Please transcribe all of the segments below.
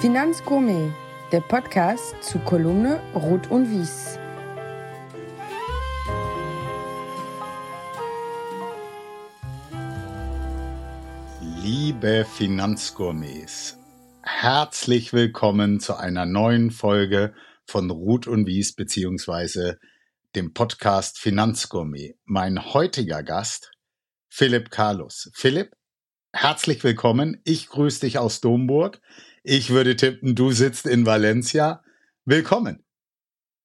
Finanzgourmet, der Podcast zu Kolumne Rot und Wies. Liebe Finanzgourmets, herzlich willkommen zu einer neuen Folge von Ruth und Wies beziehungsweise dem Podcast Finanzgourmet. Mein heutiger Gast, Philipp Carlos. Philipp, herzlich willkommen. Ich grüße dich aus Domburg. Ich würde tippen, du sitzt in Valencia. Willkommen.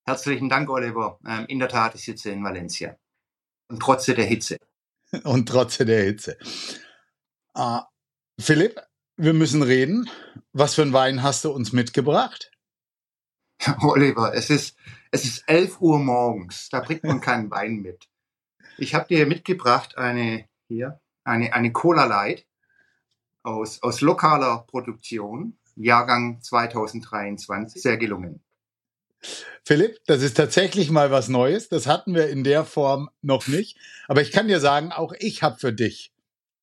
Herzlichen Dank, Oliver. Ähm, in der Tat, ich sitze in Valencia. Und trotz der Hitze. Und trotz der Hitze. Uh, Philipp, wir müssen reden. Was für ein Wein hast du uns mitgebracht? Oliver, es ist, es ist 11 Uhr morgens. Da bringt man keinen Wein mit. Ich habe dir mitgebracht eine, hier, eine, eine Cola Light aus, aus lokaler Produktion, Jahrgang 2023. Sehr gelungen. Philipp, das ist tatsächlich mal was Neues. Das hatten wir in der Form noch nicht. Aber ich kann dir sagen, auch ich habe für dich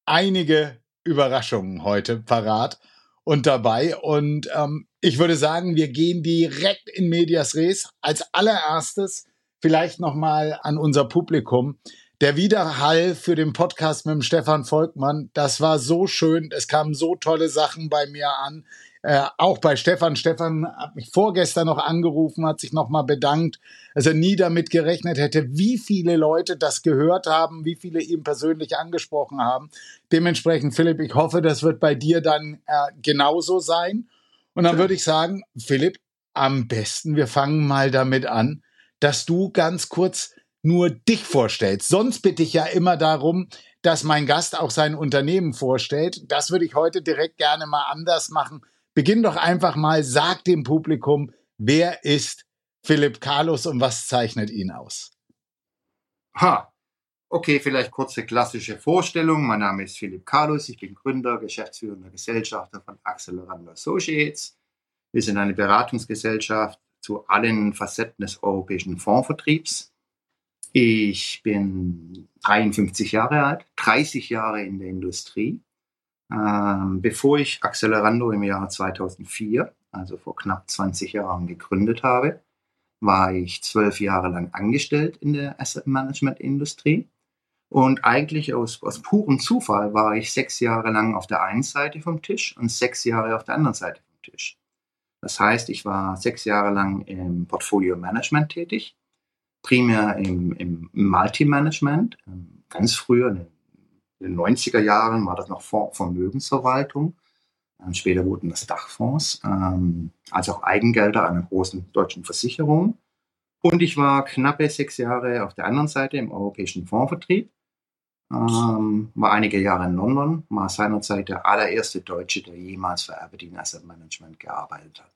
einige Überraschungen heute parat und dabei. Und ähm, ich würde sagen, wir gehen direkt in Medias Res. Als allererstes vielleicht nochmal an unser Publikum. Der Widerhall für den Podcast mit dem Stefan Volkmann, das war so schön. Es kamen so tolle Sachen bei mir an. Äh, auch bei Stefan. Stefan hat mich vorgestern noch angerufen, hat sich nochmal bedankt, dass er nie damit gerechnet hätte, wie viele Leute das gehört haben, wie viele ihm persönlich angesprochen haben. Dementsprechend, Philipp, ich hoffe, das wird bei dir dann äh, genauso sein. Und dann würde ich sagen, Philipp, am besten, wir fangen mal damit an, dass du ganz kurz nur dich vorstellst. Sonst bitte ich ja immer darum, dass mein Gast auch sein Unternehmen vorstellt. Das würde ich heute direkt gerne mal anders machen. Beginn doch einfach mal, sag dem Publikum, wer ist Philipp Carlos und was zeichnet ihn aus? Ha, okay, vielleicht kurze klassische Vorstellung. Mein Name ist Philipp Carlos, ich bin Gründer, geschäftsführender Gesellschafter von Accelerando Associates. Wir sind eine Beratungsgesellschaft zu allen Facetten des europäischen Fondsvertriebs. Ich bin 53 Jahre alt, 30 Jahre in der Industrie ähm, bevor ich Accelerando im Jahr 2004, also vor knapp 20 Jahren, gegründet habe, war ich zwölf Jahre lang angestellt in der Asset Management Industrie. Und eigentlich aus, aus purem Zufall war ich sechs Jahre lang auf der einen Seite vom Tisch und sechs Jahre auf der anderen Seite vom Tisch. Das heißt, ich war sechs Jahre lang im Portfolio Management tätig, primär im, im Multi-Management, ähm, ganz früher in den in den 90er Jahren war das noch Vermögensverwaltung. Ähm, später wurden das Dachfonds, ähm, als auch Eigengelder einer großen deutschen Versicherung. Und ich war knappe sechs Jahre auf der anderen Seite im europäischen Fondsvertrieb, ähm, war einige Jahre in London, war seinerzeit der allererste Deutsche, der jemals für Aberdeen Asset Management gearbeitet hat.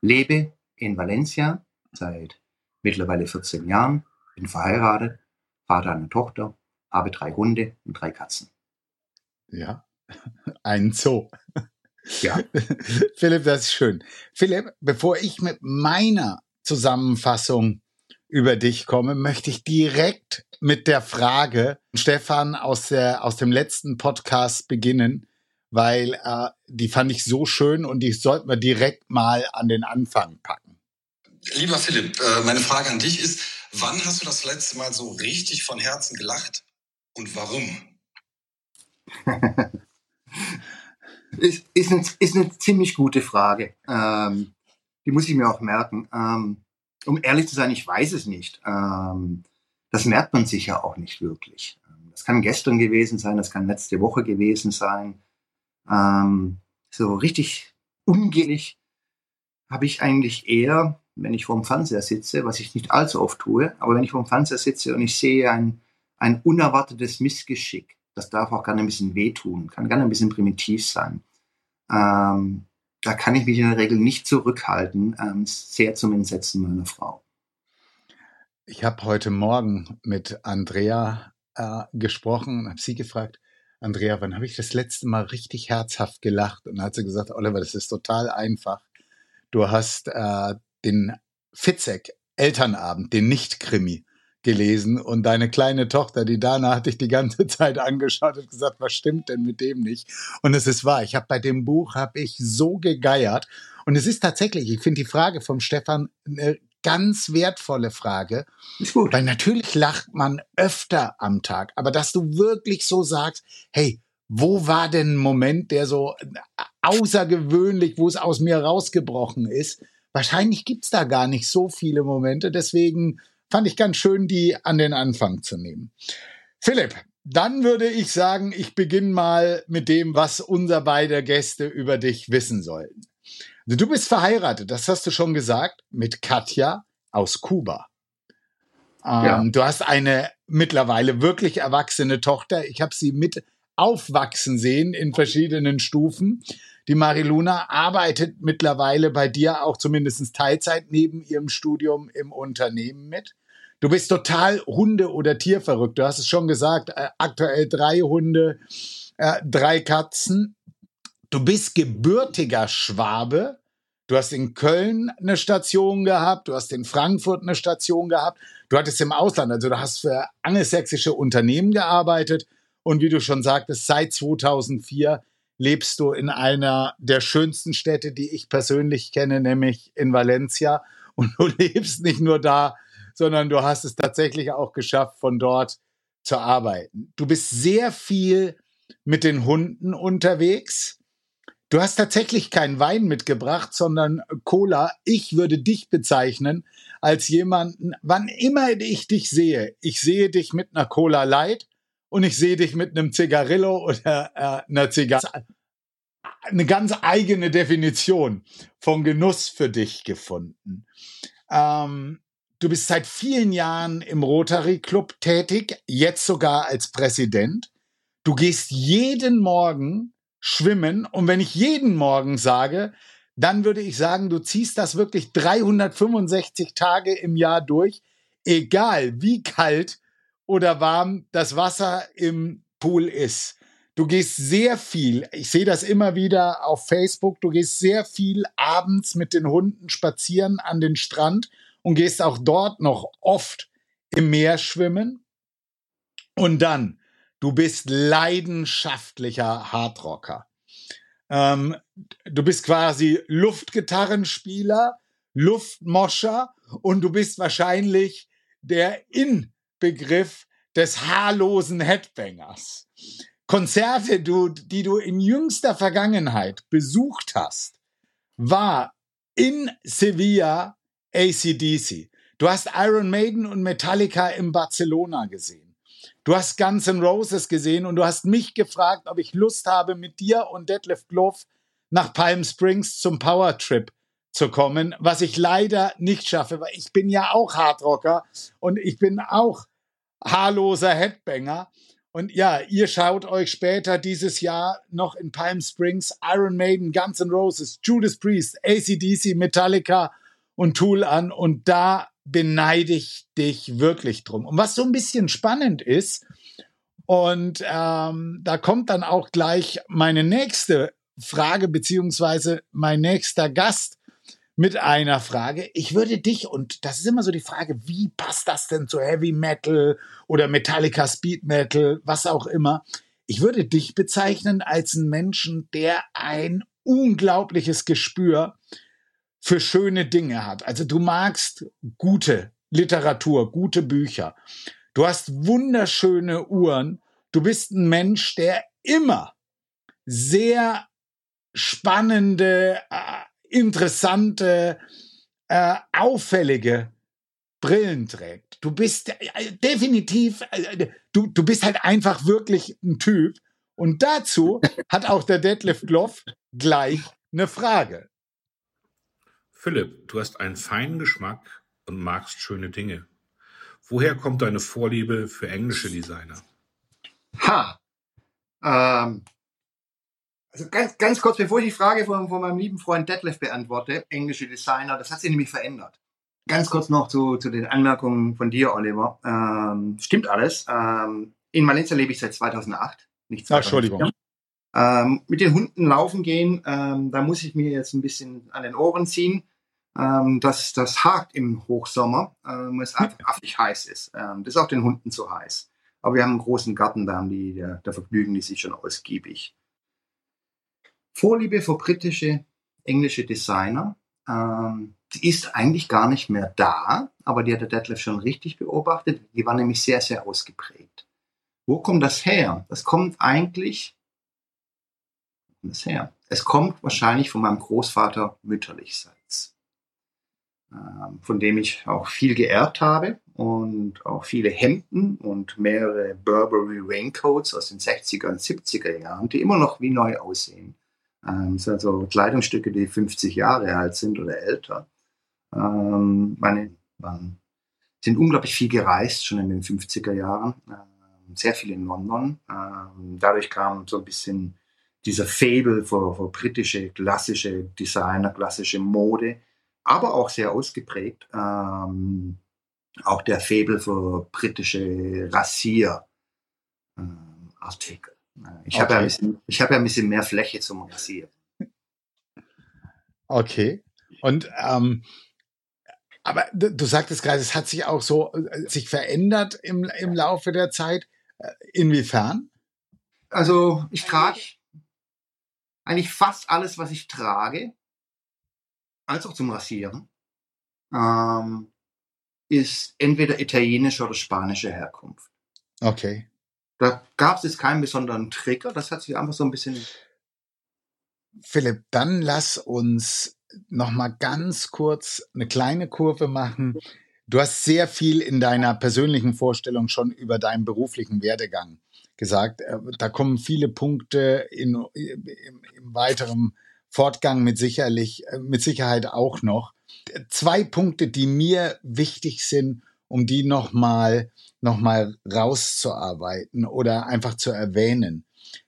Lebe in Valencia seit mittlerweile 14 Jahren, bin verheiratet, Vater einer Tochter habe drei Hunde und drei Katzen. Ja, ein Zoo. Ja. Philipp, das ist schön. Philipp, bevor ich mit meiner Zusammenfassung über dich komme, möchte ich direkt mit der Frage Stefan aus, der, aus dem letzten Podcast beginnen, weil äh, die fand ich so schön und die sollten wir direkt mal an den Anfang packen. Lieber Philipp, äh, meine Frage an dich ist, wann hast du das letzte Mal so richtig von Herzen gelacht und warum? ist, ist, eine, ist eine ziemlich gute Frage. Ähm, die muss ich mir auch merken. Ähm, um ehrlich zu sein, ich weiß es nicht. Ähm, das merkt man sich ja auch nicht wirklich. Ähm, das kann gestern gewesen sein, das kann letzte Woche gewesen sein. Ähm, so richtig ungelig habe ich eigentlich eher, wenn ich vorm Fernseher sitze, was ich nicht allzu oft tue, aber wenn ich vorm Fernseher sitze und ich sehe ein ein unerwartetes Missgeschick. Das darf auch gerne ein bisschen wehtun, kann gerne ein bisschen primitiv sein. Ähm, da kann ich mich in der Regel nicht zurückhalten, ähm, sehr zum Entsetzen meiner Frau. Ich habe heute Morgen mit Andrea äh, gesprochen und habe sie gefragt, Andrea, wann habe ich das letzte Mal richtig herzhaft gelacht? Und dann hat sie gesagt, Oliver, das ist total einfach. Du hast äh, den Fitzek Elternabend, den Nicht-Krimi, gelesen und deine kleine Tochter, die Dana, hat dich die ganze Zeit angeschaut und gesagt, was stimmt denn mit dem nicht? Und es ist wahr, ich habe bei dem Buch, habe ich so gegeiert und es ist tatsächlich, ich finde die Frage vom Stefan eine ganz wertvolle Frage, Ist gut. weil natürlich lacht man öfter am Tag, aber dass du wirklich so sagst, hey, wo war denn ein Moment, der so außergewöhnlich, wo es aus mir rausgebrochen ist? Wahrscheinlich gibt's da gar nicht so viele Momente, deswegen fand ich ganz schön, die an den Anfang zu nehmen. Philipp, dann würde ich sagen, ich beginne mal mit dem, was unser beide Gäste über dich wissen sollten. Also du bist verheiratet, das hast du schon gesagt, mit Katja aus Kuba. Ähm, Ja. Du hast eine mittlerweile wirklich erwachsene Tochter. Ich habe sie mit aufwachsen sehen in verschiedenen Stufen. Die Mariluna arbeitet mittlerweile bei dir auch zumindest Teilzeit neben ihrem Studium im Unternehmen mit. Du bist total Hunde- oder Tierverrückt. Du hast es schon gesagt, äh, aktuell drei Hunde, äh, drei Katzen. Du bist gebürtiger Schwabe. Du hast in Köln eine Station gehabt, du hast in Frankfurt eine Station gehabt, du hattest im Ausland, also du hast für angelsächsische Unternehmen gearbeitet und wie du schon sagtest, seit 2004 lebst du in einer der schönsten Städte, die ich persönlich kenne, nämlich in Valencia. Und du lebst nicht nur da, sondern du hast es tatsächlich auch geschafft, von dort zu arbeiten. Du bist sehr viel mit den Hunden unterwegs. Du hast tatsächlich keinen Wein mitgebracht, sondern Cola. Ich würde dich bezeichnen als jemanden, wann immer ich dich sehe, ich sehe dich mit einer Cola Light und ich sehe dich mit einem Zigarillo oder äh, einer Zigarre. Eine ganz eigene Definition von Genuss für dich gefunden. Ähm, du bist seit vielen Jahren im Rotary Club tätig, jetzt sogar als Präsident. Du gehst jeden Morgen schwimmen und wenn ich jeden Morgen sage, dann würde ich sagen, du ziehst das wirklich 365 Tage im Jahr durch, egal wie kalt oder warm das Wasser im Pool ist. Du gehst sehr viel, ich sehe das immer wieder auf Facebook, du gehst sehr viel abends mit den Hunden spazieren an den Strand und gehst auch dort noch oft im Meer schwimmen. Und dann, du bist leidenschaftlicher Hardrocker. Ähm, du bist quasi Luftgitarrenspieler, Luftmoscher und du bist wahrscheinlich der Inbegriff des haarlosen Headbangers. Konzerte, du, die du in jüngster Vergangenheit besucht hast, war in Sevilla ACDC. Du hast Iron Maiden und Metallica in Barcelona gesehen. Du hast Guns N' Roses gesehen und du hast mich gefragt, ob ich Lust habe, mit dir und Detlef Gloff nach Palm Springs zum Power Trip zu kommen, was ich leider nicht schaffe, weil ich bin ja auch Hardrocker und ich bin auch haarloser Headbanger. Und ja, ihr schaut euch später dieses Jahr noch in Palm Springs Iron Maiden, Guns N' Roses, Judas Priest, ACDC, Metallica und Tool an. Und da beneide ich dich wirklich drum. Und was so ein bisschen spannend ist, und ähm, da kommt dann auch gleich meine nächste Frage, beziehungsweise mein nächster Gast mit einer Frage. Ich würde dich, und das ist immer so die Frage, wie passt das denn zu Heavy Metal oder Metallica Speed Metal, was auch immer. Ich würde dich bezeichnen als einen Menschen, der ein unglaubliches Gespür für schöne Dinge hat. Also du magst gute Literatur, gute Bücher. Du hast wunderschöne Uhren. Du bist ein Mensch, der immer sehr spannende, äh, interessante, äh, auffällige Brillen trägt. Du bist äh, definitiv, äh, du, du bist halt einfach wirklich ein Typ. Und dazu hat auch der Detlef Gloff gleich eine Frage. Philipp, du hast einen feinen Geschmack und magst schöne Dinge. Woher kommt deine Vorliebe für englische Designer? Ha! Ähm, also ganz, ganz kurz, bevor ich die Frage von, von meinem lieben Freund Detlef beantworte, englische Designer, das hat sich nämlich verändert. Ganz kurz noch zu, zu den Anmerkungen von dir, Oliver. Ähm, stimmt alles. Ähm, in Valencia lebe ich seit 2008, nicht Ah, 2004. Entschuldigung. Ähm, mit den Hunden laufen gehen, ähm, da muss ich mir jetzt ein bisschen an den Ohren ziehen. ähm, dass das hakt im Hochsommer, ähm, es einfach affig heiß ist. Ähm, das ist auch den Hunden zu heiß. Aber wir haben einen großen Garten, da haben die, da, da vergnügen die sich schon ausgiebig. Vorliebe für britische, englische Designer, ähm, die ist eigentlich gar nicht mehr da, aber die hat der Detlef schon richtig beobachtet. Die war nämlich sehr, sehr ausgeprägt. Wo kommt das her? Das kommt eigentlich das her? Es kommt wahrscheinlich von meinem Großvater mütterlichseits, ähm, von dem ich auch viel geerbt habe und auch viele Hemden und mehrere Burberry Raincoats aus den 60er und 70er Jahren, die immer noch wie neu aussehen. Ähm, sind also Kleidungsstücke, die 50 Jahre alt sind oder älter. Ähm, meine waren, sind unglaublich viel gereist, schon in den 50er Jahren. Ähm, sehr viel in London. Ähm, dadurch kam so ein bisschen dieser Fable für, für britische klassische Designer, klassische Mode, aber auch sehr ausgeprägt. Ähm, auch der Fable für britische Rasierartikel. Ich okay. habe ja, ein bisschen, ich hab ja ein bisschen mehr Fläche zum Rasieren. Okay. Und ähm, aber du sagtest gerade, es hat sich auch so äh, sich verändert im, im Laufe der Zeit. Äh, inwiefern? Also ich trage eigentlich fast alles, was ich trage, als auch zum Rasieren, ähm, ist entweder italienische oder spanische Herkunft. Okay. Da gab es jetzt keinen besonderen Trigger, das hat sich einfach so ein bisschen. Philipp, dann lass uns noch mal ganz kurz eine kleine Kurve machen. Du hast sehr viel in deiner persönlichen Vorstellung schon über deinen beruflichen Werdegang gesagt. Äh, da kommen viele Punkte in, im, im weiteren Fortgang mit sicherlich, äh, mit Sicherheit auch noch. Zwei Punkte, die mir wichtig sind, um die nochmal, noch mal rauszuarbeiten oder einfach zu erwähnen.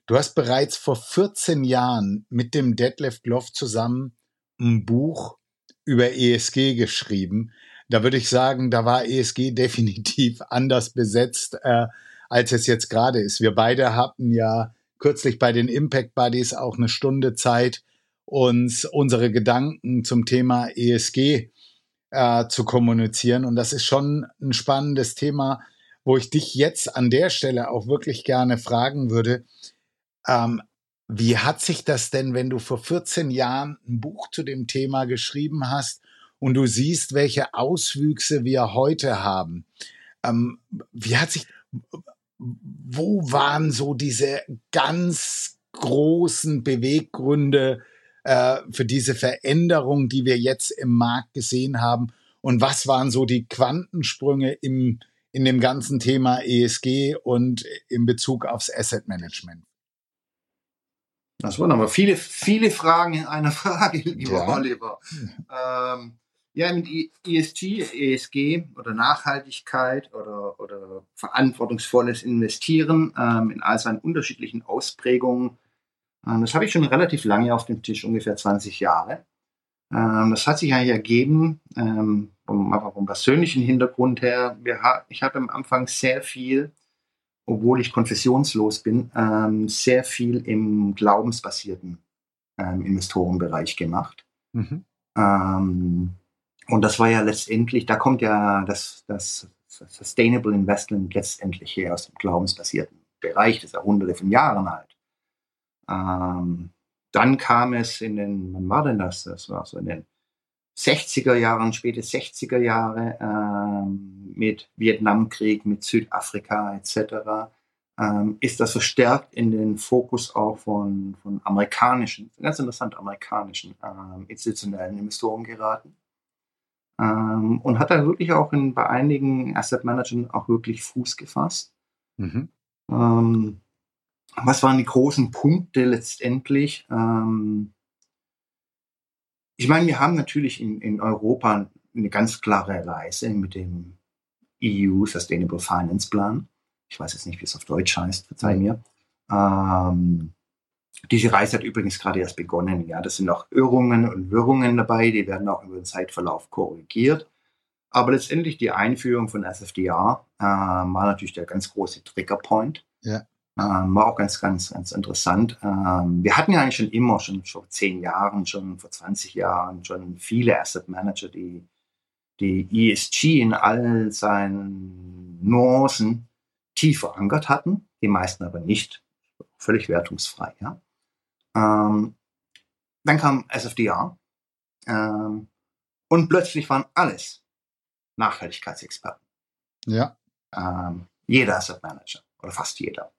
Du hast bereits vor 14 Jahren mit dem Detlef Gloff zusammen ein Buch über ESG geschrieben. Da würde ich sagen, da war ESG definitiv anders besetzt, äh, als es jetzt gerade ist. Wir beide hatten ja kürzlich bei den Impact Buddies auch eine Stunde Zeit, uns unsere Gedanken zum Thema ESG äh, zu kommunizieren. Und das ist schon ein spannendes Thema, wo ich dich jetzt an der Stelle auch wirklich gerne fragen würde. Ähm, wie hat sich das denn, wenn du vor 14 Jahren ein Buch zu dem Thema geschrieben hast und du siehst, welche Auswüchse wir heute haben? Ähm, wie hat sich, wo waren so diese ganz großen Beweggründe äh, für diese Veränderung, die wir jetzt im Markt gesehen haben? Und was waren so die Quantensprünge im, in dem ganzen Thema ESG und in Bezug aufs Asset Management? Das waren aber viele, viele Fragen in einer Frage, lieber ja. Oliver. Ähm, ja, mit ESG, ESG oder Nachhaltigkeit oder, oder verantwortungsvolles Investieren ähm, in all seinen unterschiedlichen Ausprägungen, das habe ich schon relativ lange auf dem Tisch, ungefähr 20 Jahre. Ähm, das hat sich eigentlich ergeben, ähm, vom, vom persönlichen Hintergrund her. Wir, ich habe am Anfang sehr viel obwohl ich konfessionslos bin, ähm, sehr viel im glaubensbasierten ähm, Investorenbereich gemacht. Mhm. Ähm, und das war ja letztendlich, da kommt ja das, das Sustainable Investment letztendlich her aus dem glaubensbasierten Bereich, das ist ja hunderte von Jahren alt. Ähm, dann kam es in den, wann war denn das? Das war so in den 60er Jahren, späte 60er Jahre ähm, mit Vietnamkrieg, mit Südafrika etc. Ähm, ist das verstärkt in den Fokus auch von, von amerikanischen, ganz interessant amerikanischen ähm, institutionellen Investoren geraten. Ähm, und hat da wirklich auch in, bei einigen Asset Managern auch wirklich Fuß gefasst. Mhm. Was waren die großen Punkte letztendlich? Ähm, ich meine, wir haben natürlich in, in Europa eine ganz klare Reise mit dem EU Sustainable Finance Plan. Ich weiß jetzt nicht, wie es auf Deutsch heißt, verzeih mir. Ähm, diese Reise hat übrigens gerade erst begonnen. Ja, das sind auch Irrungen und Wirrungen dabei, die werden auch über den Zeitverlauf korrigiert. Aber letztendlich die Einführung von SFDR äh, war natürlich der ganz große Triggerpoint. Ja. Ähm, war auch ganz, ganz, ganz interessant. Ähm, wir hatten ja eigentlich schon immer, schon vor zehn Jahren, schon vor 20 Jahren, schon viele Asset Manager, die die ESG in all seinen Nuancen tief verankert hatten, die meisten aber nicht, völlig wertungsfrei. Ja. Ähm, dann kam SFDR ähm, und plötzlich waren alles Nachhaltigkeitsexperten. Ja. Ähm, jeder Asset Manager oder fast jeder.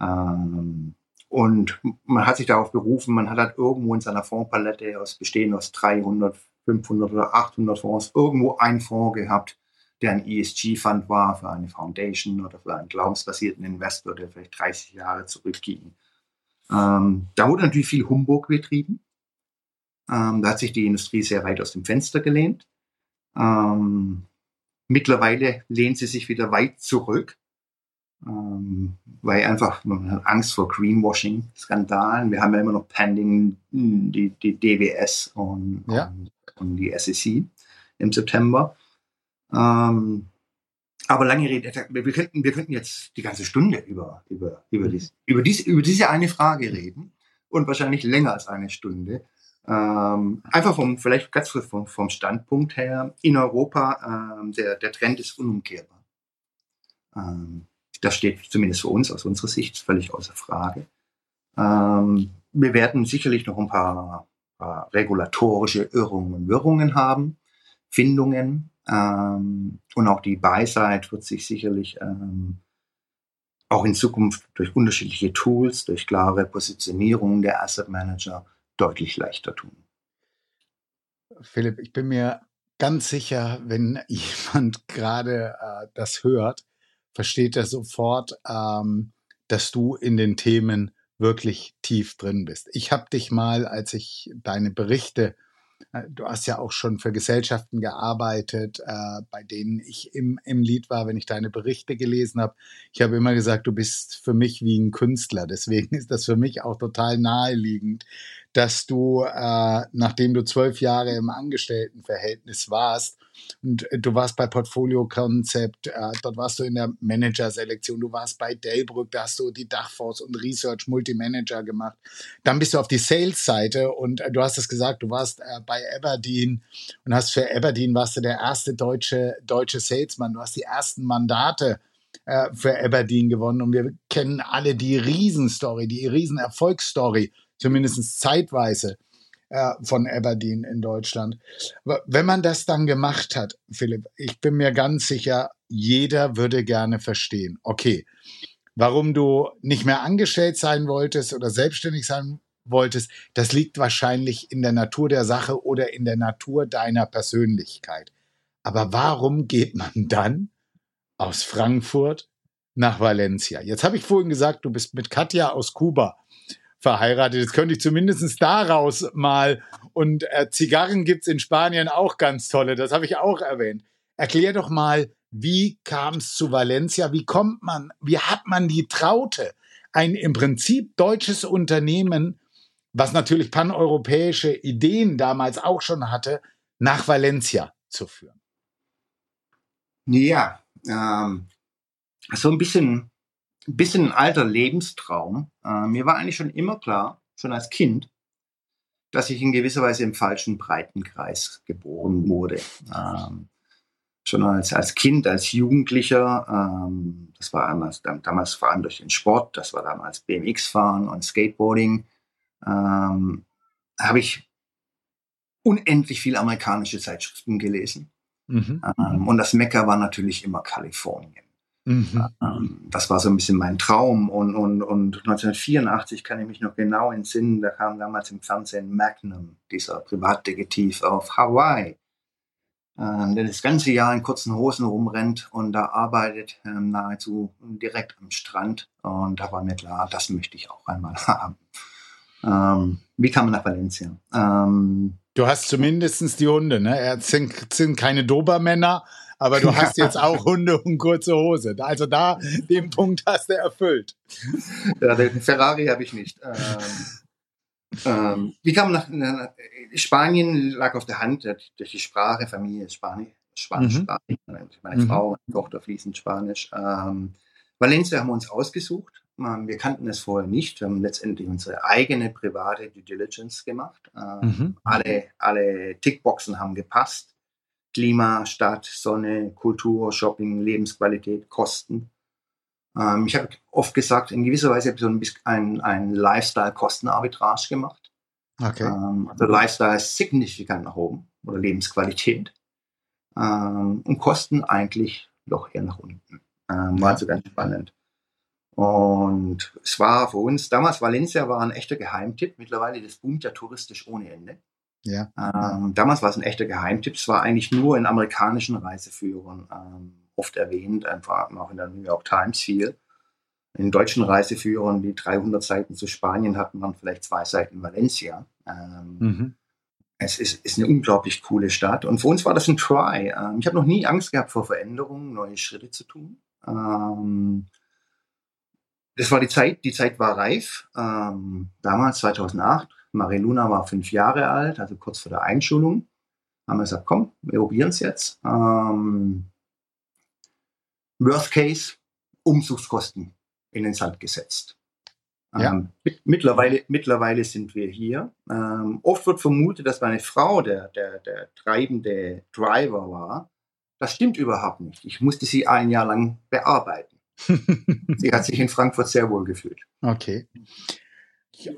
Ähm, und man hat sich darauf berufen, man hat halt irgendwo in seiner Fondspalette aus bestehend aus 300, 500 oder 800 Fonds irgendwo einen Fonds gehabt, der ein ESG-Fund war für eine Foundation oder für einen glaubensbasierten Investor, der vielleicht 30 Jahre zurückging. Ähm, da wurde natürlich viel Humbug betrieben. Ähm, da hat sich die Industrie sehr weit aus dem Fenster gelehnt. Ähm, mittlerweile lehnt sie sich wieder weit zurück weil einfach man hat Angst vor Greenwashing-Skandalen. Wir haben ja immer noch pending hm, die, die DWS und, ja. und, und, die SEC im September. Ähm, aber lange Rede, wir könnten, wir könnten jetzt die ganze Stunde über, über, über, dies, über, dies, über diese eine Frage reden und wahrscheinlich länger als eine Stunde. Ähm, einfach vom, vielleicht ganz vom, vom Standpunkt her, in Europa, ähm, der, der Trend ist unumkehrbar. Ähm, das steht zumindest für uns aus unserer Sicht völlig außer Frage. Ähm, wir werden sicherlich noch ein paar, paar regulatorische Irrungen und Wirrungen haben, Findungen. Ähm, und auch die Buy-Side wird sich sicherlich ähm, auch in Zukunft durch unterschiedliche Tools, durch klare Positionierungen der Asset Manager deutlich leichter tun. Philipp, ich bin mir ganz sicher, wenn jemand gerade äh, das hört, versteht er sofort, ähm, dass du in den Themen wirklich tief drin bist. Ich habe dich mal, als ich deine Berichte, äh, du hast ja auch schon für Gesellschaften gearbeitet, äh, bei denen ich im, im Lied war, wenn ich deine Berichte gelesen habe. Ich habe immer gesagt, du bist für mich wie ein Künstler. Deswegen ist das für mich auch total naheliegend, dass du, äh, nachdem du zwölf Jahre im Angestelltenverhältnis warst, und äh, du warst bei Portfolio Concept, äh, dort warst du in der Manager-Selektion, du warst bei Delbrück, da hast du die Dachforce und Research Multimanager gemacht. Dann bist du auf die Sales-Seite und äh, du hast es gesagt, du warst äh, bei Aberdeen und hast für Aberdeen warst du der erste deutsche, deutsche Salesman. Du hast die ersten Mandate äh, für Aberdeen gewonnen und wir kennen alle die Riesenstory, die Riesenerfolgsstory zumindest zeitweise äh, von Aberdeen in Deutschland. Aber wenn man das dann gemacht hat, Philipp, ich bin mir ganz sicher, jeder würde gerne verstehen, okay, warum du nicht mehr angestellt sein wolltest oder selbstständig sein wolltest, das liegt wahrscheinlich in der Natur der Sache oder in der Natur deiner Persönlichkeit. Aber warum geht man dann aus Frankfurt nach Valencia? Jetzt habe ich vorhin gesagt, du bist mit Katja aus Kuba verheiratet. Jetzt könnte ich zumindest daraus mal. Und äh, Zigarren gibt's in Spanien auch ganz tolle. Das habe ich auch erwähnt. Erklär doch mal, wie kam es zu Valencia? Wie kommt man, wie hat man die Traute, ein im Prinzip deutsches Unternehmen, was natürlich paneuropäische Ideen damals auch schon hatte, nach Valencia zu führen? Ja, ähm, so ein bisschen ein bisschen ein alter Lebenstraum. Äh, mir war eigentlich schon immer klar, schon als Kind, dass ich in gewisser Weise im falschen Breitenkreis geboren wurde. Ähm, schon als, als Kind, als Jugendlicher, ähm, das war damals, damals vor allem durch den Sport, das war damals BMX-Fahren und Skateboarding, ähm, habe ich unendlich viel amerikanische Zeitschriften gelesen. Mhm. Ähm, und das Mekka war natürlich immer Kalifornien. Mhm. Ähm, das war so ein bisschen mein Traum. Und, und, und 1984 kann ich mich noch genau entsinnen, da kam damals im Fernsehen Magnum, dieser Privatdetektiv auf Hawaii, ähm, der das ganze Jahr in kurzen Hosen rumrennt und da arbeitet ähm, nahezu direkt am Strand. Und da war mir klar, das möchte ich auch einmal haben. Ähm, wie kam man nach Valencia? Du hast zumindest die Hunde, ne? Sind, sind keine Dobermänner, aber du hast jetzt auch Hunde und kurze Hose. Also da, den Punkt hast du erfüllt. Ja, den Ferrari habe ich nicht. Ähm, ähm, wie kam nach, nach, Spanien lag auf der Hand durch die Sprache, Familie Spanisch, Spanisch, mhm. Spanisch. Meine mhm. Frau, meine Tochter fließend Spanisch. Ähm, Valencia haben wir uns ausgesucht. Wir kannten es vorher nicht. Wir haben letztendlich unsere eigene private Due Diligence gemacht. Ähm, Mhm. Alle, alle Tickboxen haben gepasst. Klima, Stadt, Sonne, Kultur, Shopping, Lebensqualität, Kosten. Ähm, ich habe oft gesagt, in gewisser Weise habe ich so ein bisschen ein, ein Lifestyle-Kostenarbitrage gemacht. Okay. Ähm, also Lifestyle ist signifikant nach oben oder Lebensqualität. Ähm, und Kosten eigentlich noch eher nach unten. Ähm, war also ganz spannend. Und es war für uns, damals Valencia war ein echter Geheimtipp. Mittlerweile, das boomt ja touristisch ohne Ende. Ja. Ähm, damals war es ein echter Geheimtipp. Es war eigentlich nur in amerikanischen Reiseführern ähm, oft erwähnt, einfach auch in der New York Times viel. In deutschen Reiseführern, die 300 Seiten zu Spanien hatten, waren vielleicht zwei Seiten Valencia. Ähm, Mhm. Es ist, ist eine unglaublich coole Stadt. Und für uns war das ein Try. Ähm, ich habe noch nie Angst gehabt vor Veränderungen, neue Schritte zu tun. Ähm, das war die Zeit, die Zeit war reif. Ähm, damals, 2008, Mariluna war fünf Jahre alt, also kurz vor der Einschulung. Haben wir gesagt, komm, wir probieren es jetzt. Ähm, Worst Case, Umzugskosten in den Sand gesetzt. Ja. Ähm, mit, mittlerweile, mittlerweile sind wir hier. Ähm, oft wird vermutet, dass meine Frau der, der, der treibende Driver war. Das stimmt überhaupt nicht. Ich musste sie ein Jahr lang bearbeiten. Sie hat sich in Frankfurt sehr wohl gefühlt. Okay. Äh,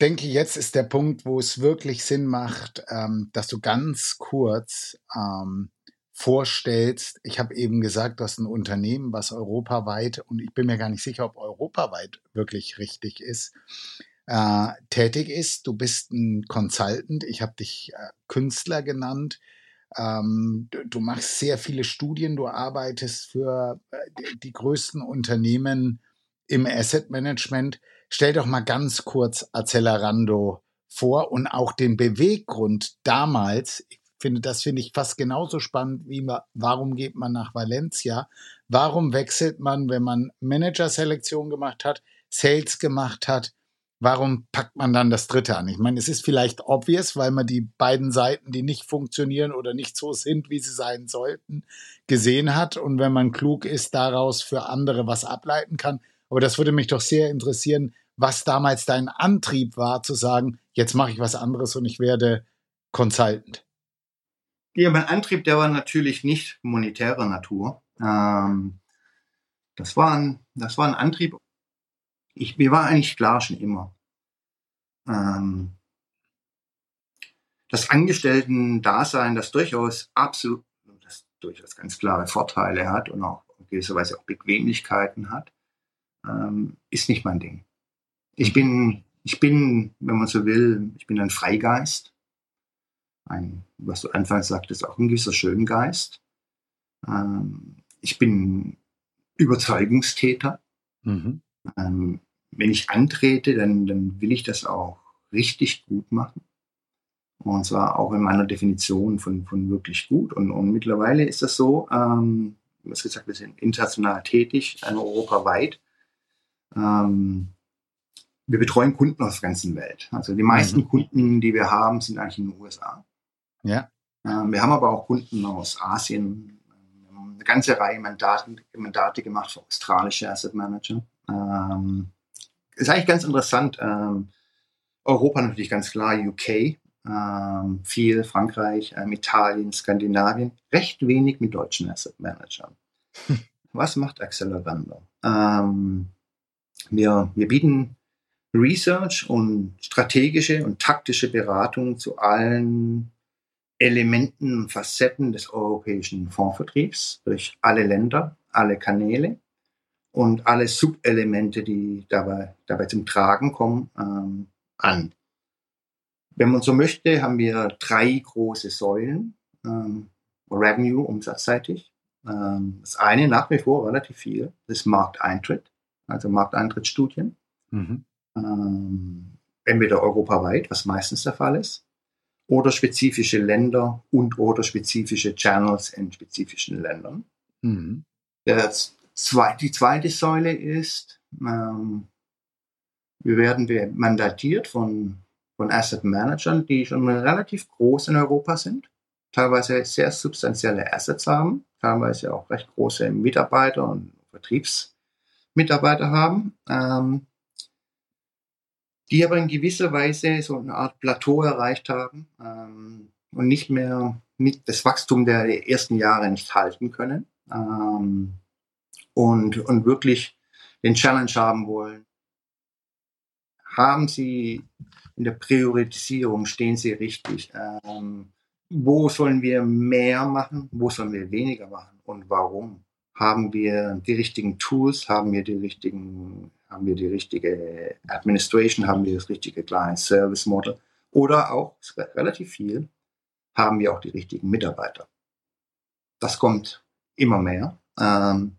denke, jetzt ist der Punkt, wo es wirklich Sinn macht, ähm, dass du ganz kurz ähm, vorstellst. Ich habe eben gesagt, du hast ein Unternehmen, was europaweit, und ich bin mir gar nicht sicher, ob europaweit wirklich richtig ist, äh, tätig ist. Du bist ein Consultant. Ich habe dich äh, Künstler genannt. Ähm, du, du machst sehr viele Studien. Du arbeitest für äh, die, die größten Unternehmen im Asset Management. Stell doch mal ganz kurz Accelerando vor und auch den Beweggrund damals. Ich finde, das finde ich fast genauso spannend wie warum geht man nach Valencia? Warum wechselt man, wenn man Manager-Selektion gemacht hat, Sales gemacht hat? Warum packt man dann das dritte an? Ich meine, es ist vielleicht obvious, weil man die beiden Seiten, die nicht funktionieren oder nicht so sind, wie sie sein sollten, gesehen hat und wenn man klug ist, daraus für andere was ableiten kann. Aber das würde mich doch sehr interessieren, was damals dein Antrieb war, zu sagen, jetzt mache ich was anderes und ich werde Consultant. Ja, mein Antrieb, der war natürlich nicht monetärer Natur. Ähm, das, war ein, das war ein Antrieb. Ich, mir war eigentlich klar schon immer, ähm, das Angestellten-Dasein, das durchaus absolut, das durchaus ganz klare Vorteile hat und auch in gewisser Weise auch Bequemlichkeiten hat, ähm, ist nicht mein Ding. Ich bin, ich bin, wenn man so will, ich bin ein Freigeist ein, was du anfangs sagtest, auch ein gewisser Schöngeist. Ähm, ich bin Überzeugungstäter. Mhm. Ähm, wenn ich antrete, dann, dann will ich das auch richtig gut machen. Und zwar auch in meiner Definition von, von wirklich gut. Und, und mittlerweile ist das so, ähm, hast gesagt, wir sind international tätig, äh, europaweit. Ähm, wir betreuen Kunden aus der ganzen Welt. Also die meisten Mhm. Kunden, die wir haben, sind eigentlich in den USA. Ja. Ähm, wir haben aber auch Kunden aus Asien. Wir haben eine ganze Reihe Mandaten, Mandate gemacht für australische Asset Manager. Ähm, ist eigentlich ganz interessant. Ähm, Europa natürlich ganz klar, UK, ähm, viel Frankreich, ähm, Italien, Skandinavien, recht wenig mit deutschen Asset Managern. Was macht Accelerando? Ähm, wir, wir bieten Research und strategische und taktische Beratung zu allen Elementen und Facetten des europäischen Fondsvertriebs durch alle Länder, alle Kanäle und alle Subelemente, die dabei, dabei zum Tragen kommen, ähm, an. Wenn man so möchte, haben wir drei große Säulen. Ähm, Revenue, umsatzseitig. Ähm, das eine nach wie vor relativ viel, das Markteintritt, also Markteintrittsstudien. Mhm. Ähm, entweder europaweit, was meistens der Fall ist, oder spezifische Länder und oder spezifische Channels in spezifischen Ländern. Mhm. Das zwei, die zweite Säule ist, ähm, wir werden mandatiert von, von Asset Managern, die schon relativ groß in Europa sind, teilweise sehr substanzielle Assets haben, teilweise auch recht große Mitarbeiter und Mitarbeiter haben, ähm, die aber in gewisser Weise so eine Art Plateau erreicht haben ähm, und nicht mehr mit das Wachstum der ersten Jahre nicht halten können ähm, und, und wirklich den Challenge haben wollen. Haben Sie in der Priorisierung, stehen Sie richtig? Ähm, wo sollen wir mehr machen? Wo sollen wir weniger machen? Und warum? Haben wir die richtigen Tools? Haben wir die richtigen, haben wir die richtige Administration? Haben wir das richtige Client Service Model? Oder auch relativ viel, haben wir auch die richtigen Mitarbeiter? Das kommt immer mehr. Ähm,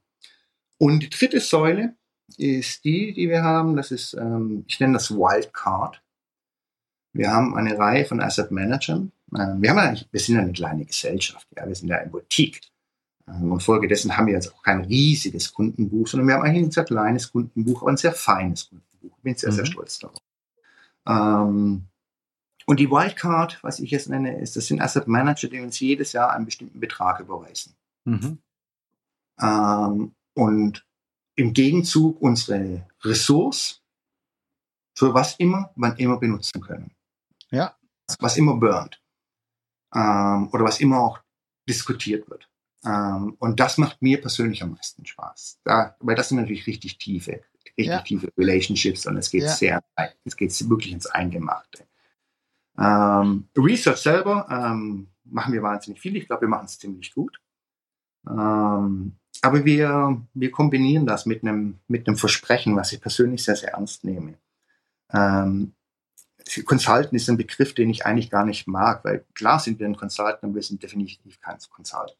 und die dritte Säule ist die, die wir haben. Das ist, ähm, ich nenne das Wildcard. Wir haben eine Reihe von Asset Managern. Ähm, wir haben eigentlich, wir sind ja eine kleine Gesellschaft. Ja, wir sind ja ein Boutique. Ähm, und folgedessen haben wir jetzt auch kein riesiges Kundenbuch, sondern wir haben eigentlich ein sehr kleines Kundenbuch, aber ein sehr feines Kundenbuch. Ich bin sehr, sehr mhm. stolz darauf. Ähm, und die Wildcard, was ich jetzt nenne, ist, das sind Asset Manager, die uns jedes Jahr einen bestimmten Betrag überweisen. Mhm. Ähm, und im Gegenzug unsere Ressource für was immer, wann immer benutzen können. Ja. Was immer burnt. Ähm, oder was immer auch diskutiert wird. Ähm, und das macht mir persönlich am meisten Spaß. Da, weil das sind natürlich richtig tiefe, richtig ja. tiefe Relationships und es geht ja. sehr, es geht wirklich ins Eingemachte. Ähm, Research selber ähm, machen wir wahnsinnig viel. Ich glaube, wir machen es ziemlich gut. Ähm, aber wir, wir kombinieren das mit einem, mit einem Versprechen, was ich persönlich sehr, sehr ernst nehme. Ähm, Consultant ist ein Begriff, den ich eigentlich gar nicht mag, weil klar sind wir ein Consultant, aber wir sind definitiv kein Consultant.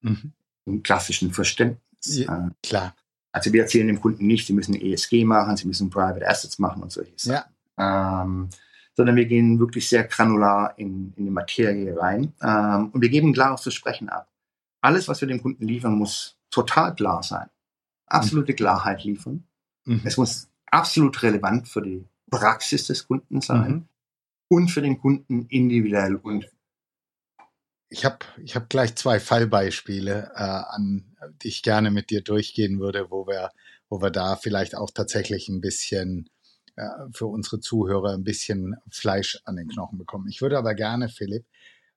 Mhm. Im klassischen Verständnis. Ja, äh, klar. Also wir erzählen dem Kunden nicht, sie müssen ESG machen, sie müssen Private Assets machen und solche Sachen. Ja. Ähm, sondern wir gehen wirklich sehr granular in, in die Materie rein. Ähm, und wir geben klares Versprechen ab. Alles, was wir dem Kunden liefern, muss total klar sein. Absolute mhm. Klarheit liefern. Mhm. Es muss absolut relevant für die Praxis des Kunden sein mhm. und für den Kunden individuell und ich habe ich hab gleich zwei Fallbeispiele, äh, an die ich gerne mit dir durchgehen würde, wo wir, wo wir da vielleicht auch tatsächlich ein bisschen äh, für unsere Zuhörer ein bisschen Fleisch an den Knochen bekommen. Ich würde aber gerne, Philipp,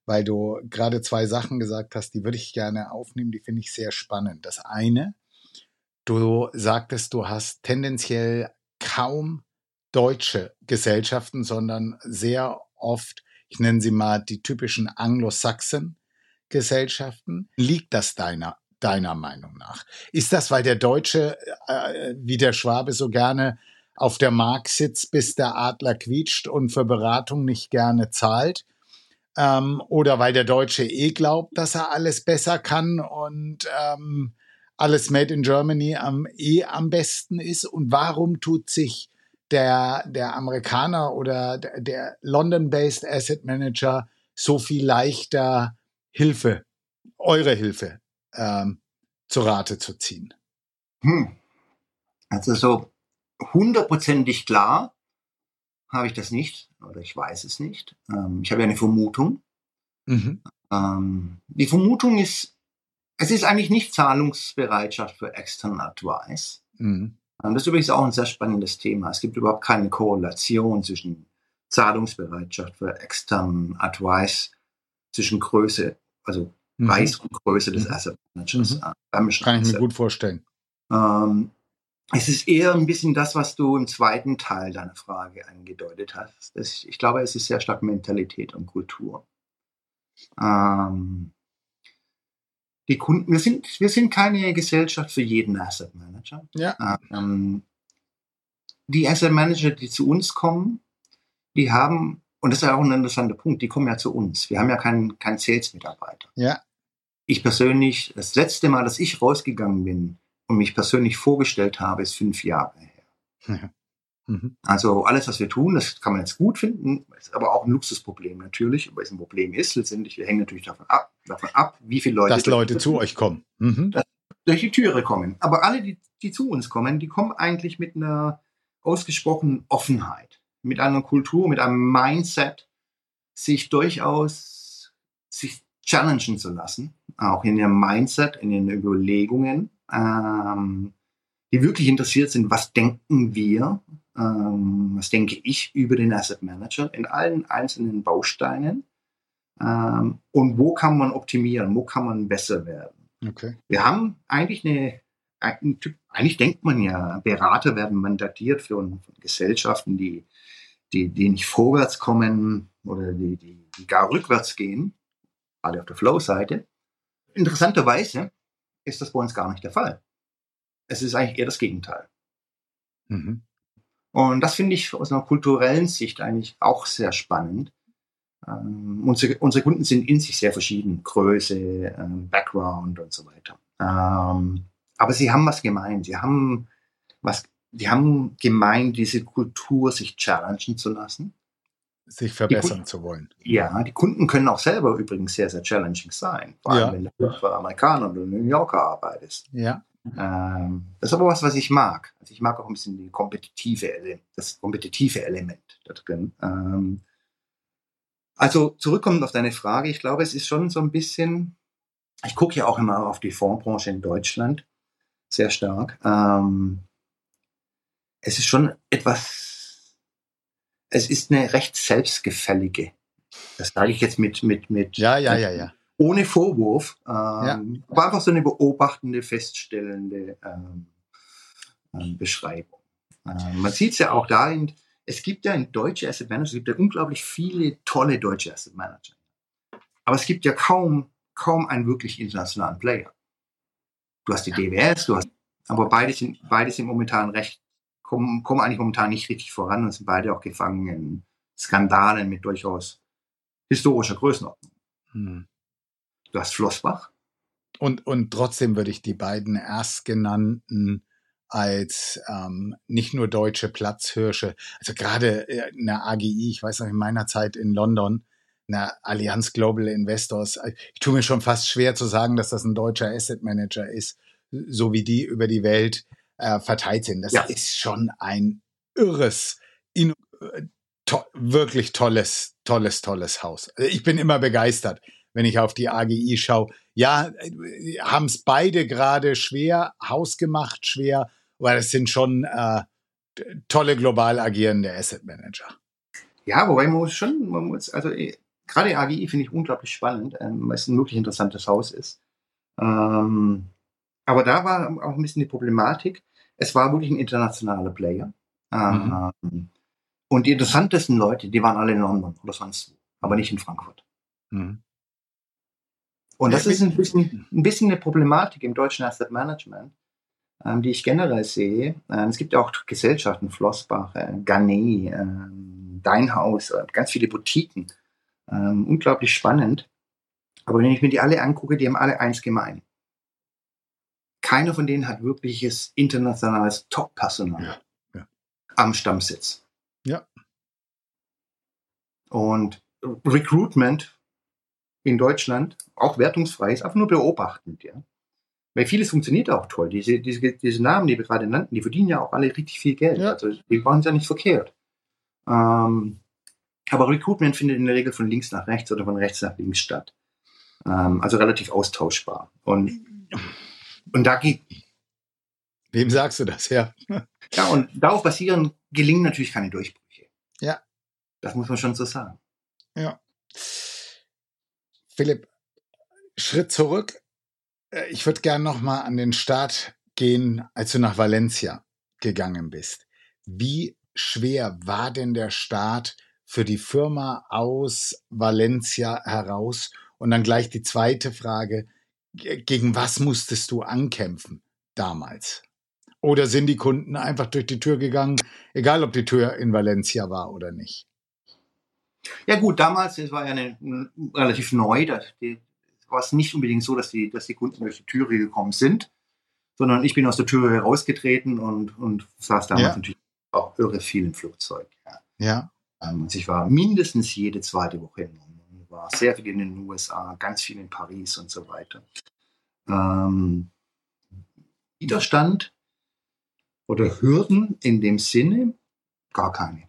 weil du gerade zwei Sachen gesagt hast, die würde ich gerne aufnehmen, die finde ich sehr spannend. Das eine, du sagtest, du hast tendenziell kaum deutsche Gesellschaften, sondern sehr oft, ich nenne sie mal die typischen Anglo-Saxon-Gesellschaften. Liegt das deiner, deiner Meinung nach? Ist das, weil der Deutsche, äh, wie der Schwabe so gerne auf der Mark sitzt, bis der Adler quietscht und für Beratung nicht gerne zahlt? Ähm, oder weil der Deutsche eh glaubt, dass er alles besser kann und ähm, alles Made in Germany am, eh am besten ist? Und warum tut sich der, der Amerikaner oder der, der London-based Asset Manager so viel leichter Hilfe, eure Hilfe ähm, zu Rate zu ziehen? Hm. Also so hundertprozentig klar habe ich das nicht oder ich weiß es nicht. Ähm, ich habe ja eine Vermutung. Mhm. Ähm, die Vermutung ist, es ist eigentlich nicht Zahlungsbereitschaft für External Advice. Mhm. Das ist übrigens auch ein sehr spannendes Thema. Es gibt überhaupt keine Korrelation zwischen Zahlungsbereitschaft für externen Advice, zwischen Größe, also mhm. Preis und Größe des mhm. Asset Managers. Mhm. Kann ich mir gut vorstellen. Ähm, es ist eher ein bisschen das, was du im zweiten Teil deiner Frage angedeutet hast. Ich glaube, es ist sehr stark Mentalität und Kultur. Ähm, die Kunden, wir sind, wir sind keine Gesellschaft für jeden Asset Manager. Ja. Ähm, die Asset Manager, die zu uns kommen, die haben, und das ist ja auch ein interessanter Punkt, die kommen ja zu uns. Wir haben ja keinen, keinen Sales-Mitarbeiter. Ja. Ich persönlich, das letzte Mal, dass ich rausgegangen bin und mich persönlich vorgestellt habe, ist fünf Jahre her. Ja. Mhm. Also alles, was wir tun, das kann man jetzt gut finden, ist aber auch ein Luxusproblem natürlich, weil es ein Problem ist. Letztendlich, wir hängen natürlich davon ab, davon ab wie viele Leute, dass Leute zu euch kommen, mhm. durch die Türe kommen. Aber alle, die, die zu uns kommen, die kommen eigentlich mit einer ausgesprochenen Offenheit, mit einer Kultur, mit einem Mindset, sich durchaus sich challengen zu lassen, auch in ihrem Mindset, in ihren Überlegungen. Ähm, die wirklich interessiert sind, was denken wir, ähm, was denke ich über den Asset Manager in allen einzelnen Bausteinen ähm, und wo kann man optimieren, wo kann man besser werden. Okay. Wir haben eigentlich eine, ein Typ, eigentlich denkt man ja, Berater werden mandatiert von, von Gesellschaften, die, die, die nicht vorwärts kommen oder die, die, die gar rückwärts gehen, gerade auf der Flow-Seite. Interessanterweise ist das bei uns gar nicht der Fall. Es ist eigentlich eher das Gegenteil. Mhm. Und das finde ich aus einer kulturellen Sicht eigentlich auch sehr spannend. Ähm, unsere, unsere Kunden sind in sich sehr verschieden, Größe, ähm, Background und so weiter. Ähm, aber sie haben was gemein. Sie haben was, die haben gemein, diese Kultur sich challengen zu lassen. Sich verbessern zu wollen. Ja, die Kunden können auch selber übrigens sehr, sehr challenging sein. Vor allem, Ja. wenn du für Amerikaner oder New Yorker arbeitest. Ja. Ähm, das ist aber was, was ich mag. Also ich mag auch ein bisschen die kompetitive, Ele das kompetitive Element da drin. Ähm, also zurückkommend auf deine Frage, ich glaube, es ist schon so ein bisschen, ich gucke ja auch immer auf die Fondsbranche in Deutschland sehr stark. Ähm, es ist schon etwas, es ist eine recht selbstgefällige. Das sage ich jetzt mit, mit, mit, Ja, ja, ja, ja. Ohne Vorwurf, ähm, aber einfach so eine beobachtende, feststellende ähm, ähm, Beschreibung. Ähm, man sieht es ja auch darin, es gibt ja in deutsche Asset Manager, es gibt ja unglaublich viele tolle deutsche Asset Manager. Aber es gibt ja kaum, kaum einen wirklich internationalen Player. Du hast die DWS, du hast, aber beide sind, beide sind momentan recht, kommen, kommen eigentlich momentan nicht richtig voran und sind beide auch gefangen in Skandalen mit durchaus historischer Größenordnung. Hm. Du hast Flossbach, Und, und trotzdem würde ich die beiden erstgenannten als ähm, nicht nur deutsche Platzhirsche, also gerade äh, eine AGI, ich weiß noch in meiner Zeit in London, eine Allianz Global Investors, äh, ich tue mir schon fast schwer zu sagen, dass das ein deutscher Asset Manager ist, so wie die über die Welt äh, verteilt sind. Das Ja. ist schon ein irres, in, äh, to wirklich tolles, tolles, tolles Haus. Also Ich bin immer begeistert, wenn ich auf die AGI schaue. Ja, haben es beide gerade schwer, hausgemacht schwer, weil es sind schon äh, tolle global agierende Asset Manager. Ja, wobei man muss schon, man muss, also eh, gerade AGI finde ich unglaublich spannend, ähm, weil es ein wirklich interessantes Haus ist. Ähm, aber da war auch ein bisschen die Problematik. Es war wirklich ein internationaler Player. Ähm, Und die interessantesten Leute, die waren alle in London oder sonst wo, aber nicht in Frankfurt. Mhm. Und das ist ein bisschen, ein bisschen eine Problematik im deutschen Asset Management, ähm, die ich generell sehe. Ähm, es gibt ja auch Gesellschaften, Flossbach, äh, Garnet, ähm, Deinhaus, äh, ganz viele Boutiquen. Ähm, unglaublich spannend. Aber wenn ich mir die alle angucke, die haben alle eins gemein. Keiner von denen hat wirkliches internationales Top-Personal Ja, ja. am Stammsitz. Ja. Und Recruitment in Deutschland, auch wertungsfrei, ist einfach nur beobachtend, ja. Weil vieles funktioniert auch toll. Diese, diese, diese Namen, die wir gerade nannten, die verdienen ja auch alle richtig viel Geld. Ja. Also die machen es ja nicht verkehrt. Ähm, aber Recruitment findet in der Regel von links nach rechts oder von rechts nach links statt. Ähm, also relativ austauschbar. Und, und da geht, Wem sagst du das? Ja. ja, und darauf basieren gelingen natürlich keine Durchbrüche. Ja. Das muss man schon so sagen. Ja. Philipp, Schritt zurück. Äh, Ich würde gern noch mal an den Start gehen, als du nach Valencia gegangen bist. Wie schwer war denn der Start für die Firma aus Valencia heraus? Und dann gleich die zweite Frage, ge- gegen was musstest du ankämpfen damals? Oder sind die Kunden einfach durch die Tür gegangen, egal ob die Tür in Valencia war oder nicht? Ja gut, damals, es war ja eine, relativ neu, da war es nicht unbedingt so, dass die, dass die Kunden durch die Türe gekommen sind, sondern ich bin aus der Türe herausgetreten und, und saß damals Ja. natürlich auch irre viel im Flugzeug. Ja. Ja. Also ich war mindestens jede zweite Woche in London, war sehr viel in den USA, ganz viel in Paris und so weiter. Ähm, Widerstand oder Hürden in dem Sinne gar keine.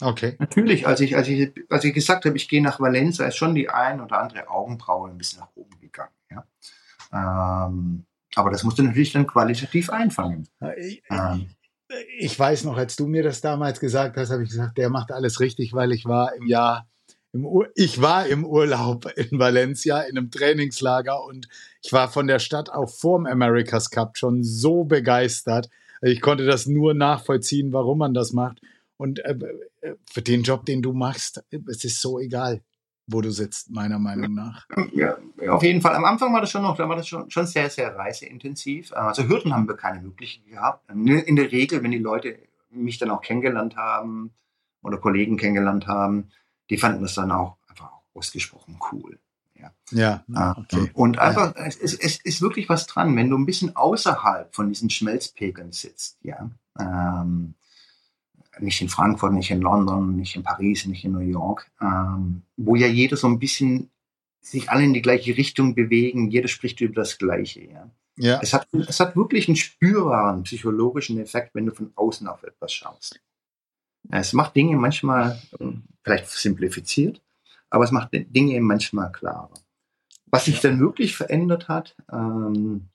Okay. Natürlich, als ich, als ich, als ich gesagt habe, ich gehe nach Valencia, ist schon die ein oder andere Augenbraue ein bisschen nach oben gegangen. Ja? Ähm, Aber das musst du natürlich dann qualitativ einfangen. Ich, ähm. ich weiß noch, als du mir das damals gesagt hast, habe ich gesagt, der macht alles richtig, weil ich war im Jahr, im ich war im Urlaub in Valencia in einem Trainingslager und ich war von der Stadt auch vorm America's Cup schon so begeistert. Ich konnte das nur nachvollziehen, warum man das macht. Und äh, äh für den Job, den du machst, es ist so egal wo du sitzt, meiner Meinung nach. Ja, auf jeden Fall. Am Anfang war das schon noch, da war das schon, schon sehr, sehr reiseintensiv. Also Hürden haben wir keine wirklichen gehabt. In der Regel, wenn die Leute mich dann auch kennengelernt haben oder Kollegen kennengelernt haben, die fanden das dann auch einfach ausgesprochen cool. Ja, ja ah, okay. Und einfach, ja. es, es, ist wirklich was dran, wenn du ein bisschen außerhalb von diesen Schmelzpegeln sitzt, ja. Ähm, nicht in Frankfurt, nicht in London, nicht in Paris, nicht in New York, ähm, wo ja jeder so ein bisschen sich alle in die gleiche Richtung bewegen, jeder spricht über das Gleiche. Ja. Ja. Es, hat, es hat wirklich einen spürbaren psychologischen Effekt, wenn du von außen auf etwas schaust. Es macht Dinge manchmal ähm, vielleicht simplifiziert, aber es macht Dinge manchmal klarer. Was sich ja. dann wirklich verändert hat, ähm,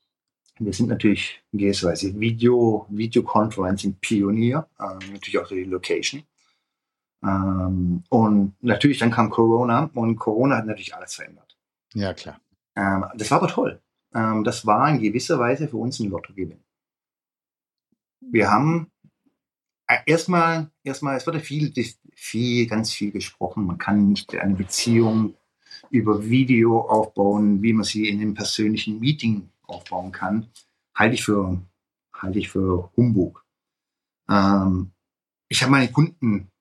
wir sind natürlich Weise Video, Videoconferencing Pionier, äh, natürlich auch die Location. Ähm, und natürlich dann kam Corona und Corona hat natürlich alles verändert. Ja, klar. Ähm, das war aber toll. Ähm, das war in gewisser Weise für uns ein Lottogewinn. Wir haben äh, erstmal, erstmal, es wurde viel, viel, ganz viel gesprochen. Man kann nicht eine Beziehung über Video aufbauen, wie man sie in einem persönlichen Meeting aufbauen kann, halte ich für, halte ich für Humbug. Ähm, ich habe meine Kunden,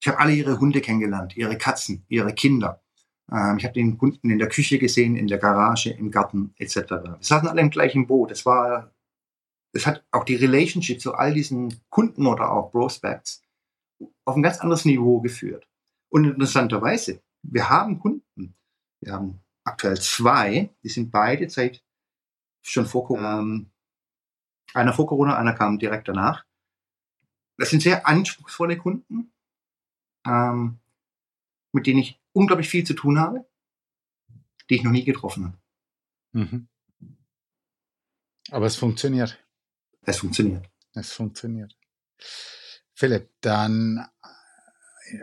ich habe alle ihre Hunde kennengelernt, ihre Katzen, ihre Kinder. Ähm, ich habe den Kunden in der Küche gesehen, in der Garage, im Garten etc. Wir saßen alle im gleichen Boot. Es war, es hat auch die Relationship zu all diesen Kunden oder auch Prospects auf ein ganz anderes Niveau geführt. Und interessanterweise, wir haben Kunden, wir haben aktuell zwei, die sind beide seit schon vor Corona. Ähm, einer vor Corona, einer kam direkt danach. Das sind sehr anspruchsvolle Kunden, ähm, mit denen ich unglaublich viel zu tun habe, die ich noch nie getroffen habe. Mhm. Aber es funktioniert. Es funktioniert. Es funktioniert. Philipp, dann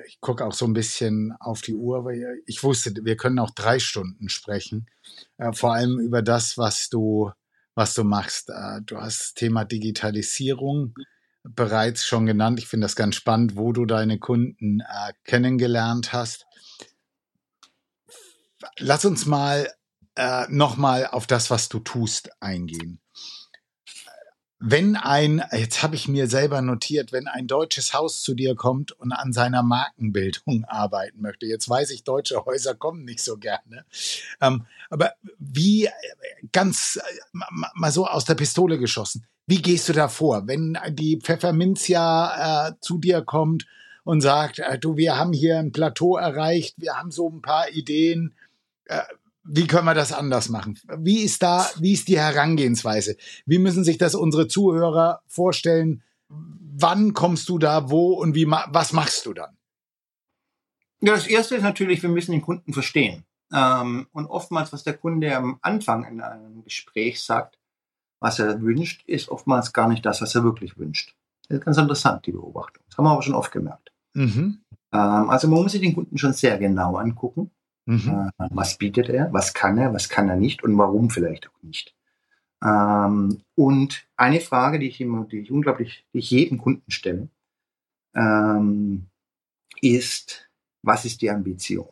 ich gucke auch so ein bisschen auf die Uhr, weil ich wusste, wir können auch drei Stunden sprechen. Äh, vor allem über das, was du, was du machst. Äh, du hast das Thema Digitalisierung bereits schon genannt. Ich finde das ganz spannend, wo du deine Kunden äh, kennengelernt hast. Lass uns mal äh, nochmal auf das, was du tust, eingehen wenn ein, jetzt habe ich mir selber notiert, wenn ein deutsches Haus zu dir kommt und an seiner Markenbildung arbeiten möchte, jetzt weiß ich, deutsche Häuser kommen nicht so gerne, ähm, aber wie ganz mal so aus der Pistole geschossen, wie gehst du da vor, wenn die Pfefferminzia äh, zu dir kommt und sagt, äh, du, wir haben hier ein Plateau erreicht, wir haben so ein paar Ideen, äh, wie können wir das anders machen? Wie ist da, wie ist die Herangehensweise? Wie müssen sich das unsere Zuhörer vorstellen? Wann kommst du da, wo und wie, was machst du dann? Ja, das erste ist natürlich, wir müssen den Kunden verstehen. Ähm, und oftmals, was der Kunde am Anfang in einem Gespräch sagt, was er wünscht, ist oftmals gar nicht das, was er wirklich wünscht. Das ist ganz interessant, die Beobachtung. Das haben wir aber schon oft gemerkt. Mhm. Ähm, also man muss sich den Kunden schon sehr genau angucken Mhm. Äh, was bietet er? Was kann er? Was kann er nicht? Und warum vielleicht auch nicht? Ähm, und eine Frage, die ich immer, die ich unglaublich, die ich jedem Kunden stelle, ähm, ist, was ist die Ambition?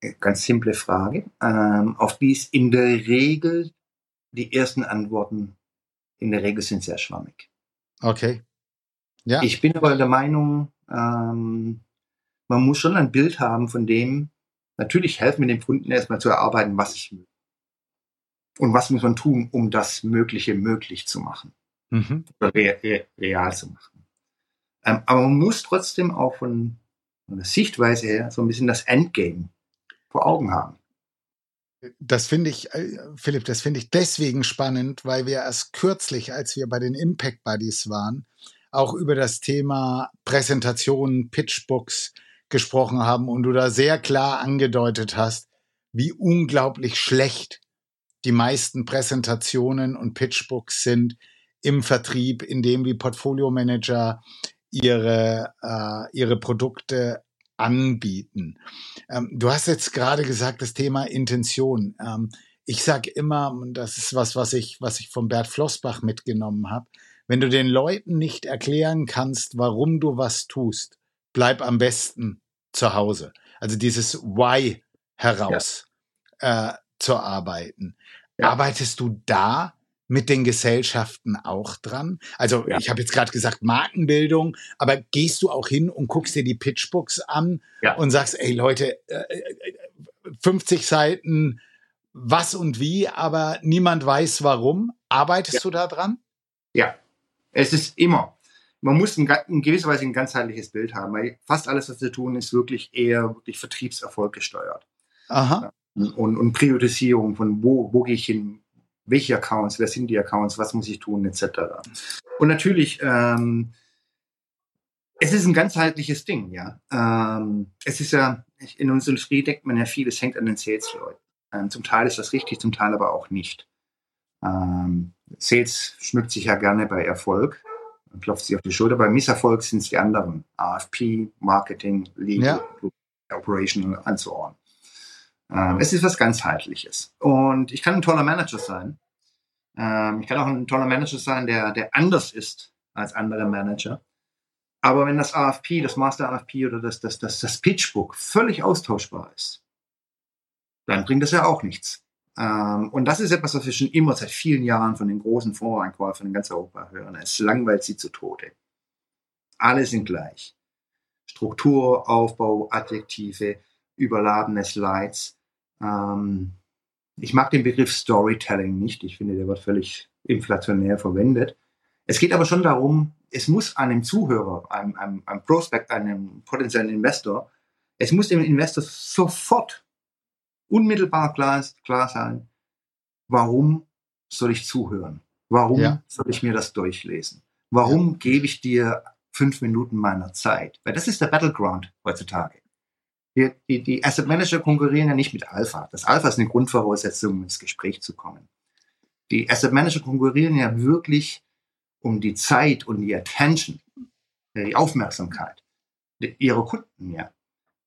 Äh, ganz simple Frage, ähm, auf die ist in der Regel die ersten Antworten in der Regel sind sehr schwammig. Okay. Ja. Ich bin aber der Meinung, ähm, man muss schon ein Bild haben von dem, natürlich helfen wir dem Kunden erstmal zu erarbeiten, was ich will. Und was muss man tun, um das Mögliche möglich zu machen. Mhm. Oder re re real zu machen. Ähm, aber man muss trotzdem auch von, von der Sichtweise her so ein bisschen das Endgame vor Augen haben. Das finde ich, äh, Philipp, das finde ich deswegen spannend, weil wir erst kürzlich, als wir bei den Impact Buddies waren, auch über das Thema Präsentationen, Pitchbooks, gesprochen haben und du da sehr klar angedeutet hast, wie unglaublich schlecht die meisten Präsentationen und Pitchbooks sind im Vertrieb, in dem die Portfolio-Manager ihre, äh, ihre Produkte anbieten. Ähm, du hast jetzt gerade gesagt, das Thema Intention. Ähm, ich sage immer, und das ist was, was ich, was ich von Bert Flossbach mitgenommen habe, wenn du den Leuten nicht erklären kannst, warum du was tust, bleib am besten zu Hause. Also dieses Why heraus ja. äh, zu arbeiten. Ja. Arbeitest du da mit den Gesellschaften auch dran? Also ja. ich habe jetzt gerade gesagt Markenbildung, aber gehst du auch hin und guckst dir die Pitchbooks an und sagst, ey Leute, äh, 50 äh, Seiten, was und wie, aber niemand weiß warum. Arbeitest du da dran? Ja, es ist immer. Man muss in, in, gewisser Weise ein ganzheitliches Bild haben, weil fast alles, was wir tun, ist wirklich eher wirklich Vertriebserfolg gesteuert. Aha. Und, und Priorisierung von wo, wo gehe ich hin, welche Accounts, wer sind die Accounts, was muss ich tun, etc. Und natürlich, ähm, es ist ein ganzheitliches Ding, ja. Ähm, es ist ja, in unserer Industrie denkt man ja viel, es hängt an den Sales-Leuten. Ähm, zum Teil ist das richtig, zum Teil aber auch nicht. Ähm, Sales schmückt sich ja gerne bei Erfolg, klopft sich auf die Schulter. Bei Misserfolg sind es die anderen. AFP, Marketing, Legal, ja. Operational und so on. Ähm, es ist was ganzheitliches. Und ich kann ein toller Manager sein. Ähm, ich kann auch ein toller Manager sein, der, der anders ist als andere Manager. Aber wenn das AFP, das Master AFP oder das, das, das, das Pitchbook völlig austauschbar ist, dann bringt das ja auch nichts. Ähm, und das ist etwas, was wir schon immer seit vielen Jahren von den großen Fondseinkäufern in ganz Europa hören. Es langweilt sie zu Tode. Alle sind gleich. Struktur, Aufbau, Adjektive, überladene Slides. Ähm, ich mag den Begriff Storytelling nicht. Ich finde, der wird völlig inflationär verwendet. Es geht aber schon darum, es muss einem Zuhörer, einem, einem, einem Prospect, einem potenziellen Investor, es muss dem Investor sofort unmittelbar klar, klar sein, warum soll ich zuhören? Warum ja. soll ich mir das durchlesen? Warum ja. gebe ich dir fünf Minuten meiner Zeit? Weil das ist der Battleground heutzutage. Die, die, die Asset Manager konkurrieren ja nicht mit Alpha. Das Alpha ist eine Grundvoraussetzung, um ins Gespräch zu kommen. Die Asset Manager konkurrieren ja wirklich um die Zeit und die Attention, äh, die Aufmerksamkeit ihrer Kunden, ja.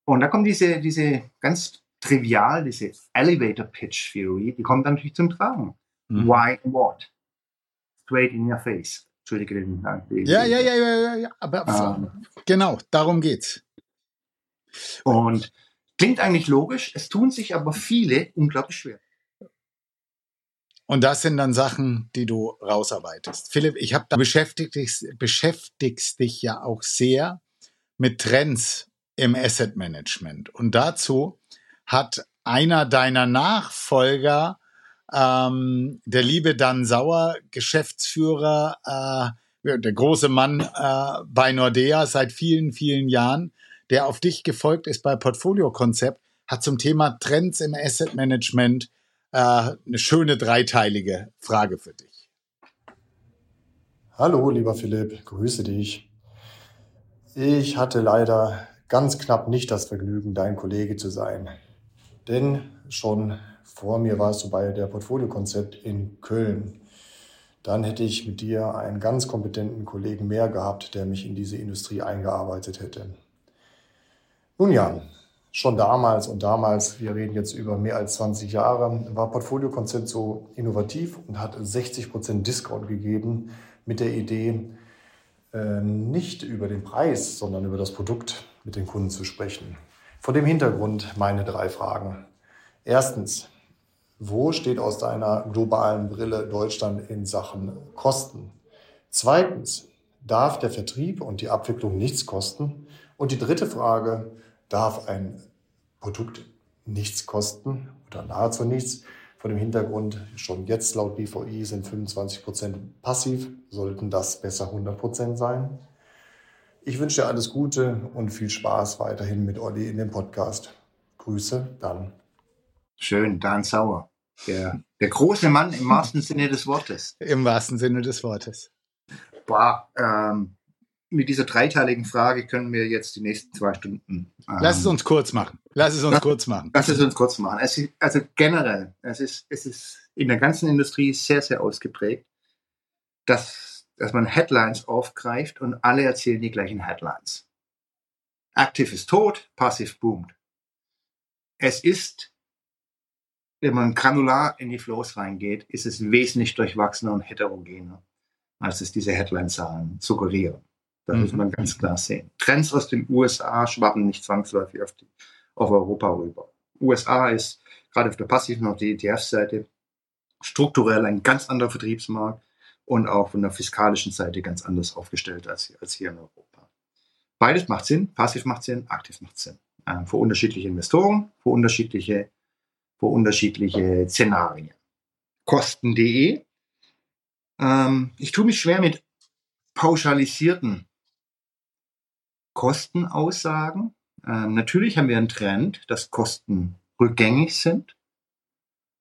Und da kommt diese, diese ganz trivial, diese Elevator Pitch Theory, die kommt dann natürlich zum Tragen. Mhm. Why and what? Straight in your face. Entschuldige den Ja, ja, ja, ja, ja, aber ähm, genau, darum geht's. Und klingt eigentlich logisch, es tun sich aber viele unglaublich schwer. Und das sind dann Sachen, die du rausarbeitest. Philipp, ich habe da beschäftigt, beschäftigst dich ja auch sehr mit Trends im Asset Management. Und dazu hat einer deiner Nachfolger, ähm, der liebe Dan Sauer, Geschäftsführer, äh, der große Mann äh, bei Nordea seit vielen, vielen Jahren, der auf dich gefolgt ist bei Portfolio Konzept, hat zum Thema Trends im Asset Management äh, eine schöne dreiteilige Frage für dich. Hallo, lieber Philipp, grüße dich. Ich hatte leider ganz knapp nicht das Vergnügen, dein Kollege zu sein. Denn schon vor mir warst du bei der Portfolio-Konzept in Köln. Dann hätte ich mit dir einen ganz kompetenten Kollegen mehr gehabt, der mich in diese Industrie eingearbeitet hätte. Nun ja, schon damals und damals, wir reden jetzt über mehr als 20 Jahre, war Portfolio-Konzept so innovativ und hat 60 Prozent Discount gegeben mit der Idee, äh, nicht über den Preis, sondern über das Produkt mit den Kunden zu sprechen. Vor dem Hintergrund meine drei Fragen. Erstens, wo steht aus deiner globalen Brille Deutschland in Sachen Kosten? Zweitens, darf der Vertrieb und die Abwicklung nichts kosten? Und die dritte Frage, darf ein Produkt nichts kosten oder nahezu nichts? Vor dem Hintergrund, schon jetzt laut BVI sind 25 Prozent passiv, sollten das besser 100 Prozent sein? Ich wünsche dir alles Gute und viel Spaß weiterhin mit Olli in dem Podcast. Grüße, dann. Schön, Dan Sauer. Der, der große Mann im wahrsten Sinne des Wortes. Im wahrsten Sinne des Wortes. Boah, ähm, mit dieser dreiteiligen Frage können wir jetzt die nächsten zwei Stunden. Ähm, Lass es uns kurz machen. Lass es uns lass, kurz machen. Lass es uns kurz machen. Es ist, also generell, es ist, es ist in der ganzen Industrie sehr, sehr ausgeprägt, dass, dass man Headlines aufgreift und alle erzählen die gleichen Headlines. Aktiv ist tot, passiv boomt. Es ist, wenn man granular in die Flows reingeht, ist es wesentlich durchwachsener und heterogener, als es diese Headline-Zahlen suggerieren. Das mhm. muss man ganz klar sehen. Trends aus den USA schwappen nicht zwangsläufig auf, die, auf Europa rüber. USA ist gerade auf der passiven und der ETF-Seite strukturell ein ganz anderer Vertriebsmarkt und auch von der fiskalischen Seite ganz anders aufgestellt als, als hier in Europa. Beides macht Sinn, passiv macht Sinn, aktiv macht Sinn. Ähm, für unterschiedliche Investoren, für unterschiedliche, für unterschiedliche Szenarien. Kosten.de. Ähm, ich tue mich schwer mit pauschalisierten Kostenaussagen. Ähm, natürlich haben wir einen Trend, dass Kosten rückgängig sind.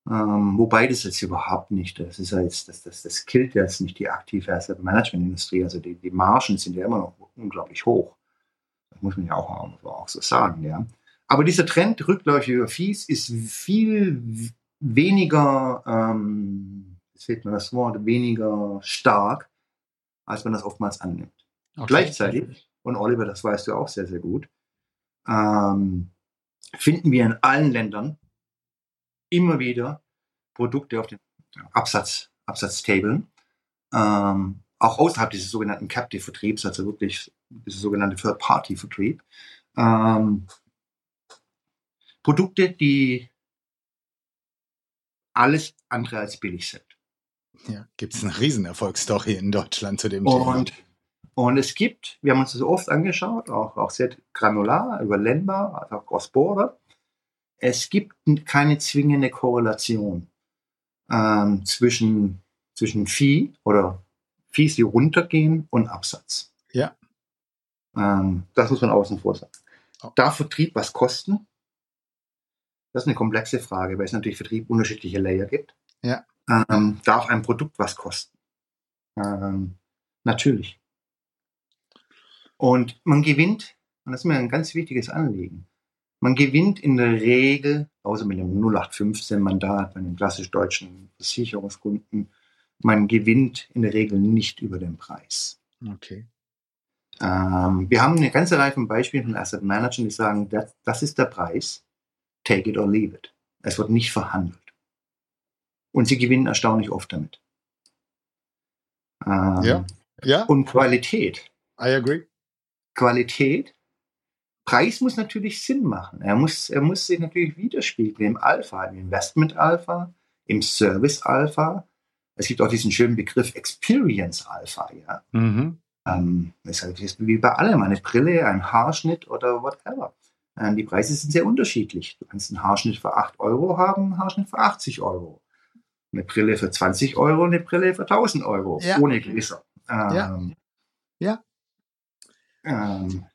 Ähm, wobei das jetzt überhaupt nicht, das ist ja jetzt, das, das, das killt jetzt nicht die aktive Asset Management Industrie. Also die, die Margen sind ja immer noch unglaublich hoch. Das muss man ja auch, auch so sagen, ja. Aber dieser Trend rückläufiger Fees ist viel weniger, ähm, jetzt fehlt mir das Wort, weniger stark, als man das oftmals annimmt. Okay. Gleichzeitig und Oliver, das weißt du auch sehr, sehr gut, ähm, finden wir in allen Ländern immer wieder Produkte auf den Absatz, Absatztabeln, ähm, auch außerhalb dieses sogenannten Captive-Vertriebs, also wirklich dieses sogenannte Third-Party-Vertrieb, ähm, Produkte, die alles andere als billig sind. Ja, gibt es eine Riesenerfolgsstory in Deutschland zu dem und, Thema. Und es gibt, wir haben uns das oft angeschaut, auch, auch sehr granular, über Länder, also auch Cross-Border. Es gibt keine zwingende Korrelation ähm, zwischen, zwischen Fee oder Fees, die runtergehen und Absatz. Ja. Ähm, das muss man außen vor sagen. Oh. Darf Vertrieb was kosten? Das ist eine komplexe Frage, weil es natürlich Vertrieb unterschiedliche Layer gibt. Ja. Ähm, darf ein Produkt was kosten? Ähm, natürlich. Und man gewinnt, und das ist mir ein ganz wichtiges Anliegen, man gewinnt in der Regel, außer mit einem 0815-Mandat bei einem klassisch deutschen Versicherungskunden, man gewinnt in der Regel nicht über den Preis. Okay. Ähm, wir haben eine ganze Reihe von Beispielen von Asset Managern, die sagen, das, das ist der Preis, take it or leave it. Es wird nicht verhandelt. Und sie gewinnen erstaunlich oft damit. Ähm, ja. ja. Und Qualität. I agree. Qualität. Preis muss natürlich Sinn machen. Er muss, er muss sich natürlich widerspiegeln im Alpha, im Investment Alpha, im Service Alpha. Es gibt auch diesen schönen Begriff Experience Alpha, ja. Mhm. Ähm, das ist wie bei allem, eine Brille, ein Haarschnitt oder whatever. Ähm, die Preise sind sehr unterschiedlich. Du kannst einen Haarschnitt für 8 Euro haben, einen Haarschnitt für 80 Euro. Eine Brille für 20 Euro, eine Brille für 1000 Euro, ja. ohne Gläser. Ähm, ja. ja. Ähm,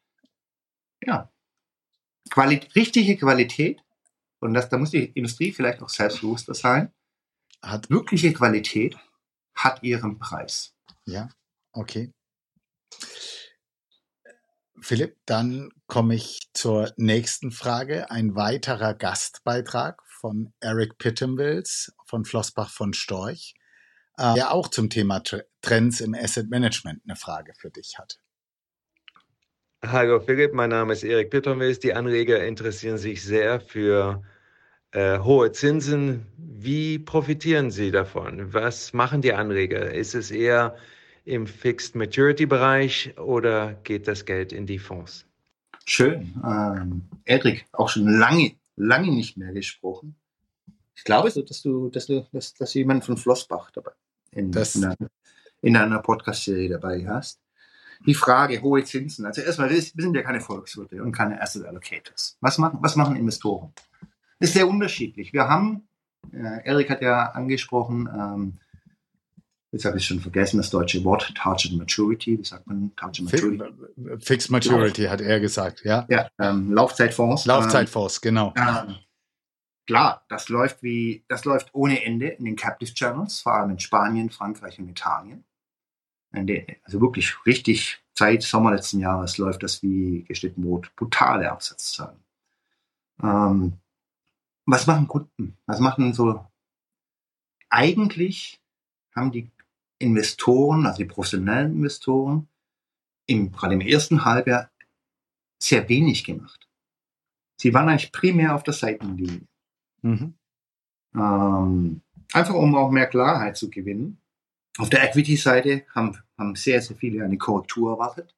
ja. Quali richtige Qualität, und das, da muss die Industrie vielleicht auch selbstbewusster sein, hat wirkliche Qualität, hat ihren Preis. Ja, okay. Philipp, dann komme ich zur nächsten Frage. Ein weiterer Gastbeitrag von Eric Pittenwills von Flossbach von Storch, äh, der auch zum Thema Trends im Asset Management eine Frage für dich hat. Hallo Philipp, mein Name ist Erik Pittermills. Die Anleger interessieren sich sehr für äh, hohe Zinsen. Wie profitieren sie davon? Was machen die Anleger? Ist es eher im Fixed Maturity Bereich oder geht das Geld in die Fonds? Schön. Ähm, Erik, auch schon lange, lange nicht mehr gesprochen. Ich glaube, dass du, dass du, dass, dass du jemanden von Flossbach dabei in, in einer, in einer Podcast-Serie dabei hast die Frage hohe Zinsen. Also erstmal, wir sind ja keine Volkswirte und keine Asset Allocators. Was machen, was machen Investoren? Das ist sehr unterschiedlich. Wir haben, äh, Erik hat ja angesprochen, ähm, jetzt habe ich schon vergessen, das deutsche Wort, Target Maturity, wie sagt man Target Maturity? Fixed Maturity, hat er gesagt, ja. Ja, ähm, Laufzeitfonds. Laufzeitfonds, ähm, genau. Ähm, klar, das läuft wie, das läuft ohne Ende in den Captive Channels, vor allem in Spanien, Frankreich und Italien also wirklich richtig seit Sommer letzten Jahres läuft das wie geschnitten Brot. Brutale Absatzzahlen. Ähm, was machen Kunden? Was machen so? Eigentlich haben die Investoren, also die professionellen Investoren, im, gerade im ersten Halbjahr sehr wenig gemacht. Sie waren eigentlich primär auf der Seitenlinie. Mhm. Ähm, einfach um auch mehr Klarheit zu gewinnen. Auf der Equity-Seite haben, haben sehr, sehr viele eine Korrektur erwartet.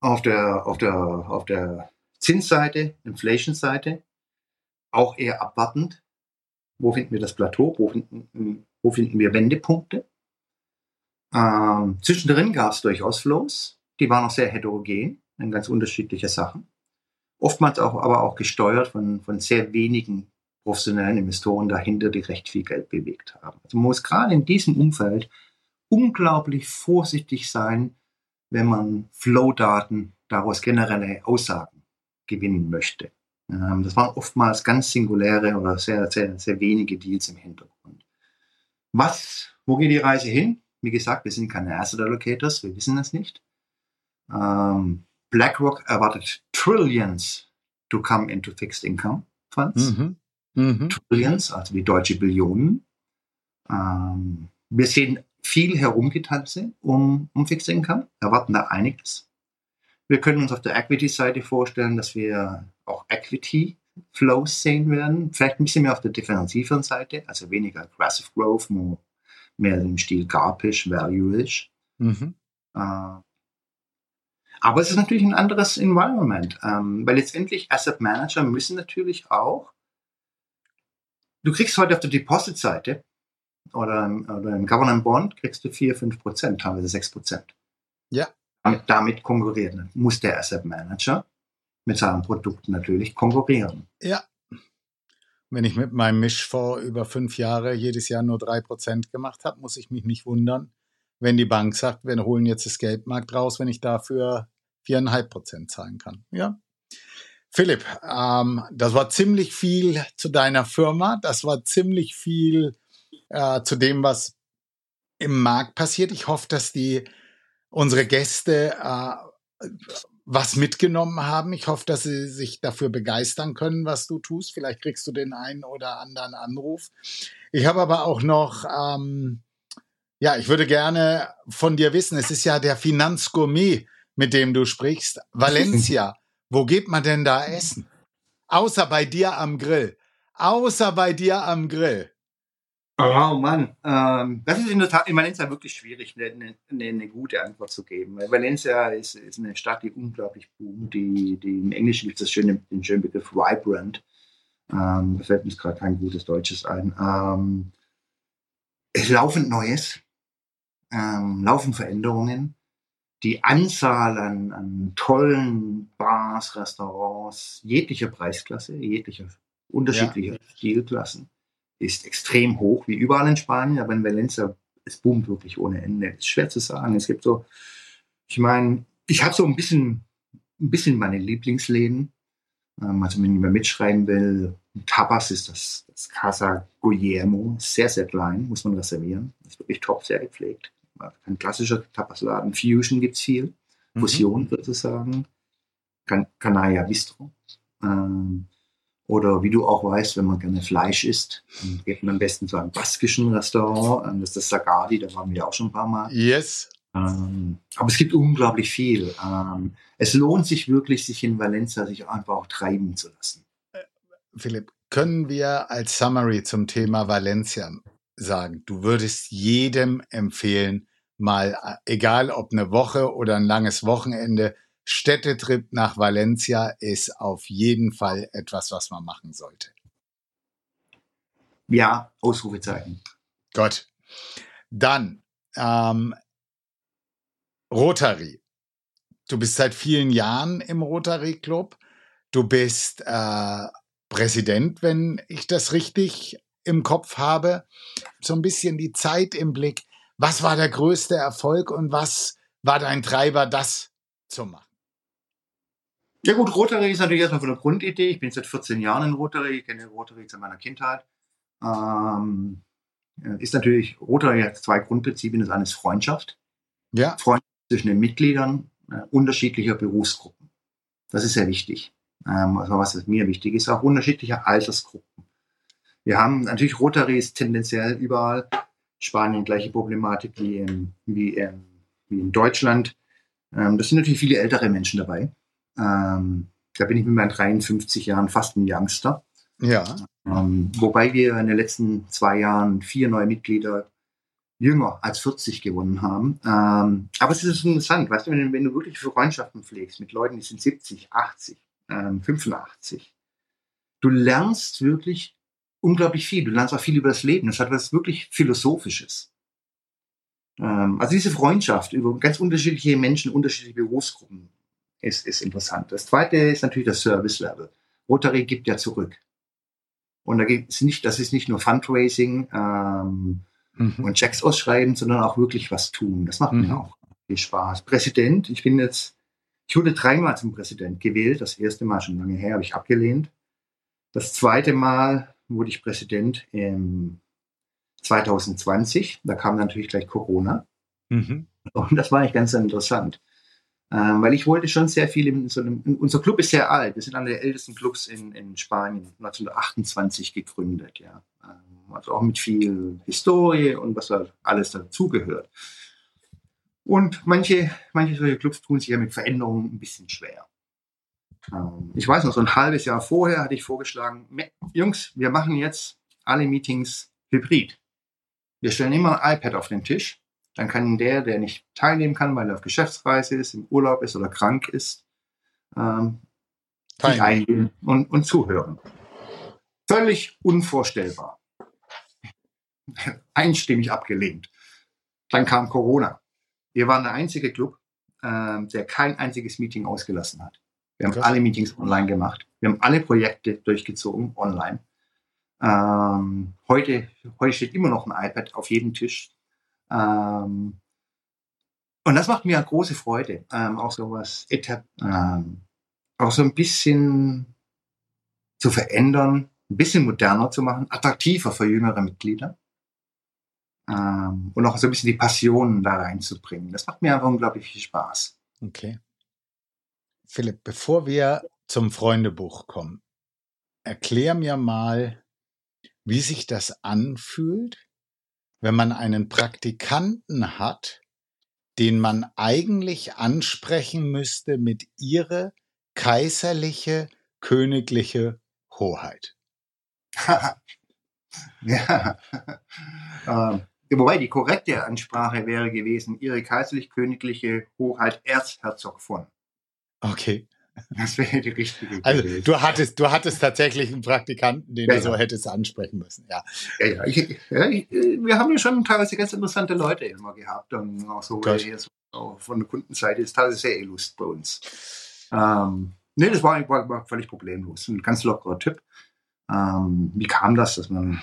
Auf der, auf der, auf der Zinsseite, Inflation-Seite, auch eher abwartend. Wo finden wir das Plateau? Wo finden, wo finden wir Wendepunkte? Ähm, zwischendrin gab es durchaus Flows. Die waren auch sehr heterogen in ganz unterschiedliche Sachen. Oftmals auch, aber auch gesteuert von, von sehr wenigen professionellen Investoren dahinter, die recht viel Geld bewegt haben. Also man muss gerade in diesem Umfeld unglaublich vorsichtig sein, wenn man Flow-Daten daraus generelle Aussagen gewinnen möchte. Ähm, das waren oftmals ganz singuläre oder sehr, sehr, sehr wenige Deals im Hintergrund. Was, wo geht die Reise hin? Wie gesagt, wir sind keine Asset Allocators, wir wissen es nicht. Ähm, BlackRock erwartet Trillions to come into fixed income funds. Mhm. Mhm. Trillions, also wie deutsche Billionen. Ähm, wir sehen viel Herumgetanze um, um Fixed Income, erwarten da einiges. Wir können uns auf der Equity-Seite vorstellen, dass wir auch Equity Flows sehen werden. Vielleicht ein bisschen mehr auf der defensiveren Seite, also weniger Aggressive Growth, more, mehr im Stil Garpish, Value-ish. Mhm. Äh, aber es ist natürlich ein anderes Environment, ähm, weil letztendlich Asset Manager müssen natürlich auch, du kriegst heute auf der Deposit-Seite oder, oder im Government Bond kriegst du 4, 5 Prozent, teilweise 6 Prozent. Ja. Damit, damit konkurrieren muss der Asset Manager mit seinen Produkten natürlich konkurrieren. Ja. Wenn ich mit meinem Mischfonds über fünf Jahre jedes Jahr nur drei Prozent gemacht habe, muss ich mich nicht wundern, wenn die Bank sagt, wir holen jetzt das Geldmarkt raus, wenn ich dafür viereinhalb Prozent zahlen kann. Ja. Philipp, ähm, das war ziemlich viel zu deiner Firma. Das war ziemlich viel äh, zu dem, was im Markt passiert. Ich hoffe, dass die unsere Gäste äh, was mitgenommen haben. Ich hoffe, dass sie sich dafür begeistern können, was du tust. Vielleicht kriegst du den einen oder anderen Anruf. Ich habe aber auch noch, ähm, ja, ich würde gerne von dir wissen, es ist ja der Finanzgourmet, mit dem du sprichst. Valencia, wo geht man denn da essen? Außer bei dir am Grill. Außer bei dir am Grill. Oh Mann, ähm, das ist in, der Tat, in Valencia wirklich schwierig, eine, eine, eine, gute Antwort zu geben. Weil Valencia ist, ist eine Stadt, die unglaublich boomt. Die, die im Englischen gibt es das schöne, den schönen Begriff vibrant. Ähm, da fällt mir gerade kein gutes Deutsches ein. Ähm, es laufend Neues, ähm, laufen Veränderungen. Die Anzahl an, an tollen Bars, Restaurants, jeglicher Preisklasse, jeglicher unterschiedlicher ja. Stilklassen ist extrem hoch, wie überall in Spanien, aber in Valencia, es boomt wirklich ohne Ende. Ist schwer zu sagen. Es gibt so, ich meine, ich habe so ein bisschen, ein bisschen meine Lieblingsläden. Ähm, also wenn jemand mitschreiben will, Tapas ist das, das Casa Guillermo, sehr, sehr klein, muss man reservieren. Ist wirklich top, sehr gepflegt. Ein klassischer Tapasladen. Fusion gibt es viel. Mhm. Fusion sozusagen. Can Canaya Bistro. Ähm, oder wie du auch weißt, wenn man gerne Fleisch isst, dann geht man am besten zu einem baskischen Restaurant. Ähm, das ist das Sagadi, da waren wir auch schon ein paar Mal. Yes. Ähm, aber es gibt unglaublich viel. Ähm, es lohnt sich wirklich, sich in Valencia sich einfach auch treiben zu lassen. Philipp, können wir als Summary zum Thema Valencia sagen, du würdest jedem empfehlen, mal, äh, egal ob eine Woche oder ein langes Wochenende, Städtetrip nach Valencia ist auf jeden Fall etwas, was man machen sollte. Ja, Ausrufezeichen. Gott. Dann ähm, Rotary. Du bist seit vielen Jahren im Rotary Club. Du bist äh, Präsident, wenn ich das richtig im Kopf habe. So ein bisschen die Zeit im Blick. Was war der größte Erfolg und was war dein Treiber, das zu machen? Ja gut, Rotary ist natürlich erstmal von der Grundidee. Ich bin seit 14 Jahren in Rotary, ich kenne Rotary seit meiner Kindheit. Ähm, ist natürlich, Rotary hat zwei Grundprinzipien. Das eine ist Freundschaft. Ja. Freundschaft zwischen den Mitgliedern, äh, unterschiedlicher Berufsgruppen. Das ist sehr wichtig. Ähm, also was mir wichtig ist, auch unterschiedlicher Altersgruppen. Wir haben natürlich Rotaries tendenziell überall. Spanien gleiche Problematik wie in, wie in, wie in Deutschland. Ähm, das sind natürlich viele ältere Menschen dabei. Ähm, da bin ich mit meinen 53 Jahren fast ein Youngster. Ja. Ähm, wobei wir in den letzten zwei Jahren vier neue Mitglieder jünger als 40 gewonnen haben. Ähm, aber es ist interessant, weißt du, wenn, wenn, du wirklich Freundschaften pflegst mit Leuten, die sind 70, 80, ähm, 85, du lernst wirklich unglaublich viel. Du lernst auch viel über das Leben. Das hat was wirklich Philosophisches. Ähm, also diese Freundschaft über ganz unterschiedliche Menschen, unterschiedliche Berufsgruppen ist, ist interessant. Das zweite ist natürlich das Service Level. Rotary gibt ja zurück. Und da geht es nicht, das ist nicht nur Fundraising ähm, mhm. und Checks ausschreiben, sondern auch wirklich was tun. Das macht mhm. mir auch viel Spaß. Präsident, ich bin jetzt, ich wurde dreimal zum Präsident gewählt. Das erste Mal schon lange her, habe ich abgelehnt. Das zweite Mal wurde ich Präsident im 2020. Da kam natürlich gleich Corona. Mhm. Und das war eigentlich ganz interessant. Ähm, weil ich wollte schon sehr viel in so einem, unser Club ist sehr alt. Wir sind einer der ältesten Clubs in, in Spanien, 1928 gegründet, ja. Ähm, also auch mit viel Historie und was da alles dazugehört. Und manche, manche solche Clubs tun sich ja mit Veränderungen ein bisschen schwer. Ähm, ich weiß noch, so ein halbes Jahr vorher hatte ich vorgeschlagen, Jungs, wir machen jetzt alle Meetings hybrid. Wir stellen immer ein iPad auf den Tisch. Dann kann der, der nicht teilnehmen kann, weil er auf Geschäftsreise ist, im Urlaub ist oder krank ist, ähm, eingehen und, und zuhören. Völlig unvorstellbar. Einstimmig abgelehnt. Dann kam Corona. Wir waren der einzige Club, äh, der kein einziges Meeting ausgelassen hat. Wir haben Krass. alle Meetings online gemacht. Wir haben alle Projekte durchgezogen online. Ähm, heute, heute steht immer noch ein iPad auf jedem Tisch. Ähm, und das macht mir große Freude, ähm, auch so was, ähm, auch so ein bisschen zu verändern, ein bisschen moderner zu machen, attraktiver für jüngere Mitglieder. Ähm, und auch so ein bisschen die Passion da reinzubringen. Das macht mir einfach unglaublich viel Spaß. Okay. Philipp, bevor wir zum Freundebuch kommen, erklär mir mal, wie sich das anfühlt, wenn man einen Praktikanten hat, den man eigentlich ansprechen müsste mit ihre kaiserliche, königliche Hoheit. ja. ähm, wobei die korrekte Ansprache wäre gewesen, ihre kaiserlich-königliche Hoheit Erzherzog von. Okay. Das wäre die richtige. Also du hattest, du hattest tatsächlich einen Praktikanten, den ja, du so hättest ansprechen müssen. Ja, ja, ja. Ich, ich, wir haben ja schon teilweise ganz interessante Leute immer gehabt und auch so, so von der Kundenseite ist teilweise sehr illust bei uns. Ähm, nee, das war, war, war, völlig problemlos. Ein ganz lockerer Typ. Ähm, wie kam das, dass man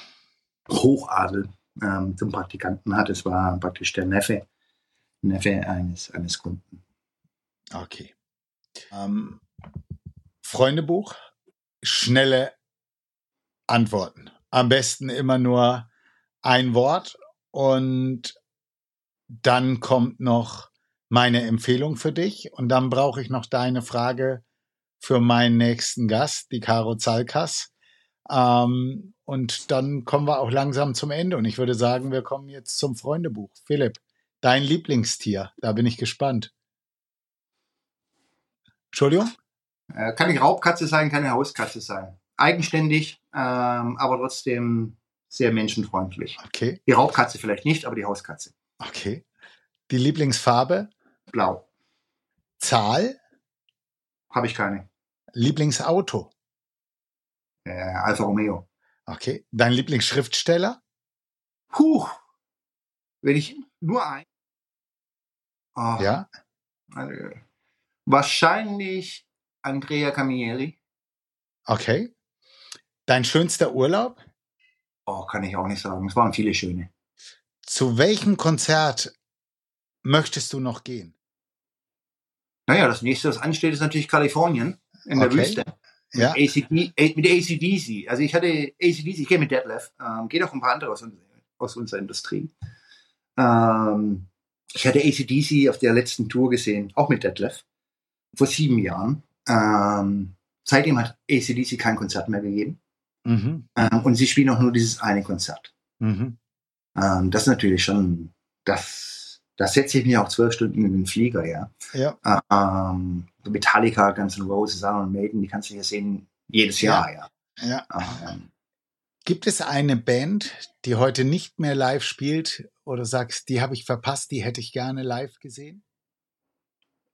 Hochadel ähm, zum Praktikanten hat? Es war praktisch der Neffe, Neffe eines, eines Kunden. Okay. Ähm, Freundebuch, schnelle Antworten. Am besten immer nur ein Wort und dann kommt noch meine Empfehlung für dich und dann brauche ich noch deine Frage für meinen nächsten Gast, die Caro Zalkas. Ähm, und dann kommen wir auch langsam zum Ende und ich würde sagen, wir kommen jetzt zum Freundebuch. Philipp, dein Lieblingstier, da bin ich gespannt. Entschuldigung? Äh, kann eine Raubkatze sein, kann eine Hauskatze sein. Eigenständig, ähm, aber trotzdem sehr menschenfreundlich. Okay. Die Raubkatze vielleicht nicht, aber die Hauskatze. Okay. Die Lieblingsfarbe? Blau. Zahl? Habe ich keine. Lieblingsauto? Äh, Alfa Romeo. Okay. Dein Lieblingsschriftsteller? Huch. Wenn ich nur ein. Oh. Ja. Also, Wahrscheinlich Andrea Camilleri. Okay. Dein schönster Urlaub? Oh, kann ich auch nicht sagen. Es waren viele schöne. Zu welchem Konzert möchtest du noch gehen? Naja, das nächste, was ansteht, ist natürlich Kalifornien in der okay. Wüste. Ja. Mit, ACD, mit ACDC. Also ich hatte ACDC, ich gehe mit Detlef, ähm, geht auch ein paar andere aus, aus unserer Industrie. Ähm, ich hatte ACDC auf der letzten Tour gesehen, auch mit Detlef, vor sieben Jahren. Ähm, seitdem hat ACDC kein Konzert mehr gegeben. Mhm. Ähm, und sie spielen auch nur dieses eine Konzert. Mhm. Ähm, das ist natürlich schon, das, das setze ich mir auch zwölf Stunden in den Flieger, ja. ja. Ähm, Metallica, Guns N' Roses, Iron Maiden, die kannst du hier sehen jedes Jahr, ja. ja. ja. Ähm, Gibt es eine Band, die heute nicht mehr live spielt oder sagst, die habe ich verpasst, die hätte ich gerne live gesehen?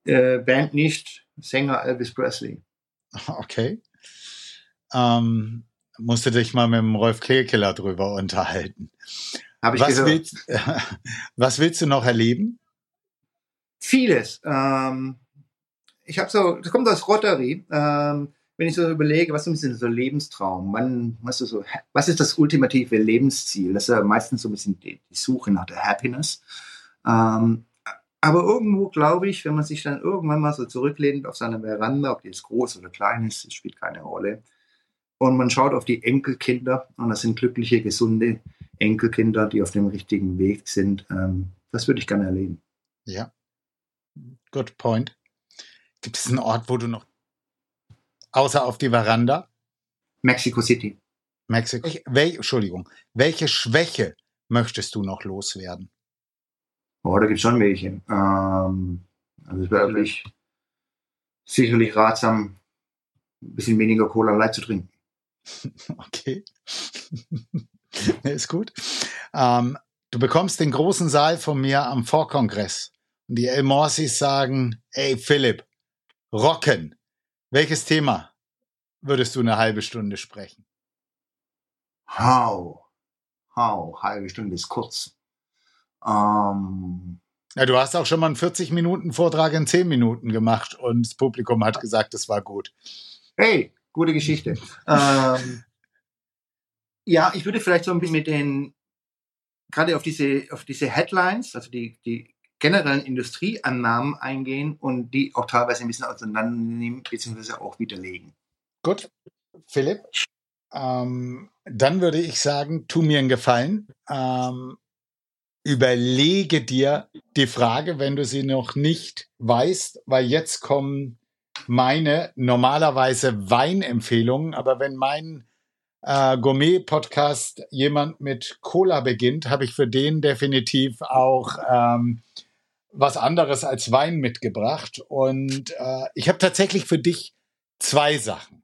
Äh, Band nicht, Sänger Elvis Presley. Okay. Ähm, musst du dich mal mit dem Rolf Kleekiller drüber unterhalten. Habe ich was gehört. Willst, was willst du noch erleben? Vieles. Ähm, ich habe so, das kommt aus Rotary. Ähm, wenn ich so überlege, was ist denn so Lebenstraum? Wann, weißt du, so, was ist das ultimative Lebensziel? Das ist ja meistens so ein bisschen die, die Suche nach der Happiness. Ähm, aber irgendwo glaube ich, wenn man sich dann irgendwann mal so zurücklehnt auf seine Veranda, ob die jetzt groß oder klein ist, das spielt keine Rolle. Und man schaut auf die Enkelkinder und das sind glückliche, gesunde Enkelkinder, die auf dem richtigen Weg sind. Ähm, das würde ich gerne erleben. Ja. Good point. Gibt es einen Ort, wo du noch Außer auf die Veranda? Mexico City. Mexiko. Wel Entschuldigung. Welche Schwäche möchtest du noch loswerden? Oh, da gibt es schon welche. Ähm, also es wäre wirklich sicherlich ratsam, ein bisschen weniger Cola Light zu trinken. Okay. ist gut. Ähm, du bekommst den großen Saal von mir am Vorkongress. Und die El Morsis sagen, ey Philipp, rocken. Welches Thema würdest du eine halbe Stunde sprechen? How? How? Halbe Stunde ist kurz. Ähm, ja, du hast auch schon mal einen 40 Minuten Vortrag in 10 Minuten gemacht und das Publikum hat gesagt, es war gut. Hey, gute Geschichte. ähm, ja, ich würde vielleicht so ein bisschen mit den, gerade auf diese, auf diese Headlines, also die, die generellen Industrieannahmen eingehen und die auch teilweise ein bisschen auseinandernehmen bzw. auch widerlegen. Gut, Philipp, ähm, dann würde ich sagen, tu mir einen Gefallen. Ähm, überlege dir die Frage, wenn du sie noch nicht weißt, weil jetzt kommen meine normalerweise Weinempfehlungen, aber wenn mein äh, Gourmet-Podcast jemand mit Cola beginnt, habe ich für den definitiv auch ähm, was anderes als Wein mitgebracht. Und äh, ich habe tatsächlich für dich zwei Sachen.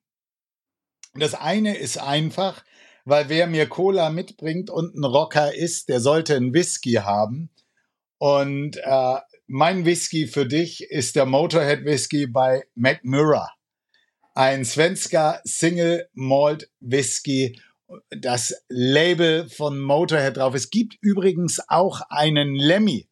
Das eine ist einfach, weil wer mir Cola mitbringt und ein Rocker ist, der sollte einen Whisky haben. Und äh, mein Whisky für dich ist der Motorhead Whisky bei McMurray. Ein Svenska Single Malt Whisky. Das Label von Motorhead drauf. Es gibt übrigens auch einen Lemmy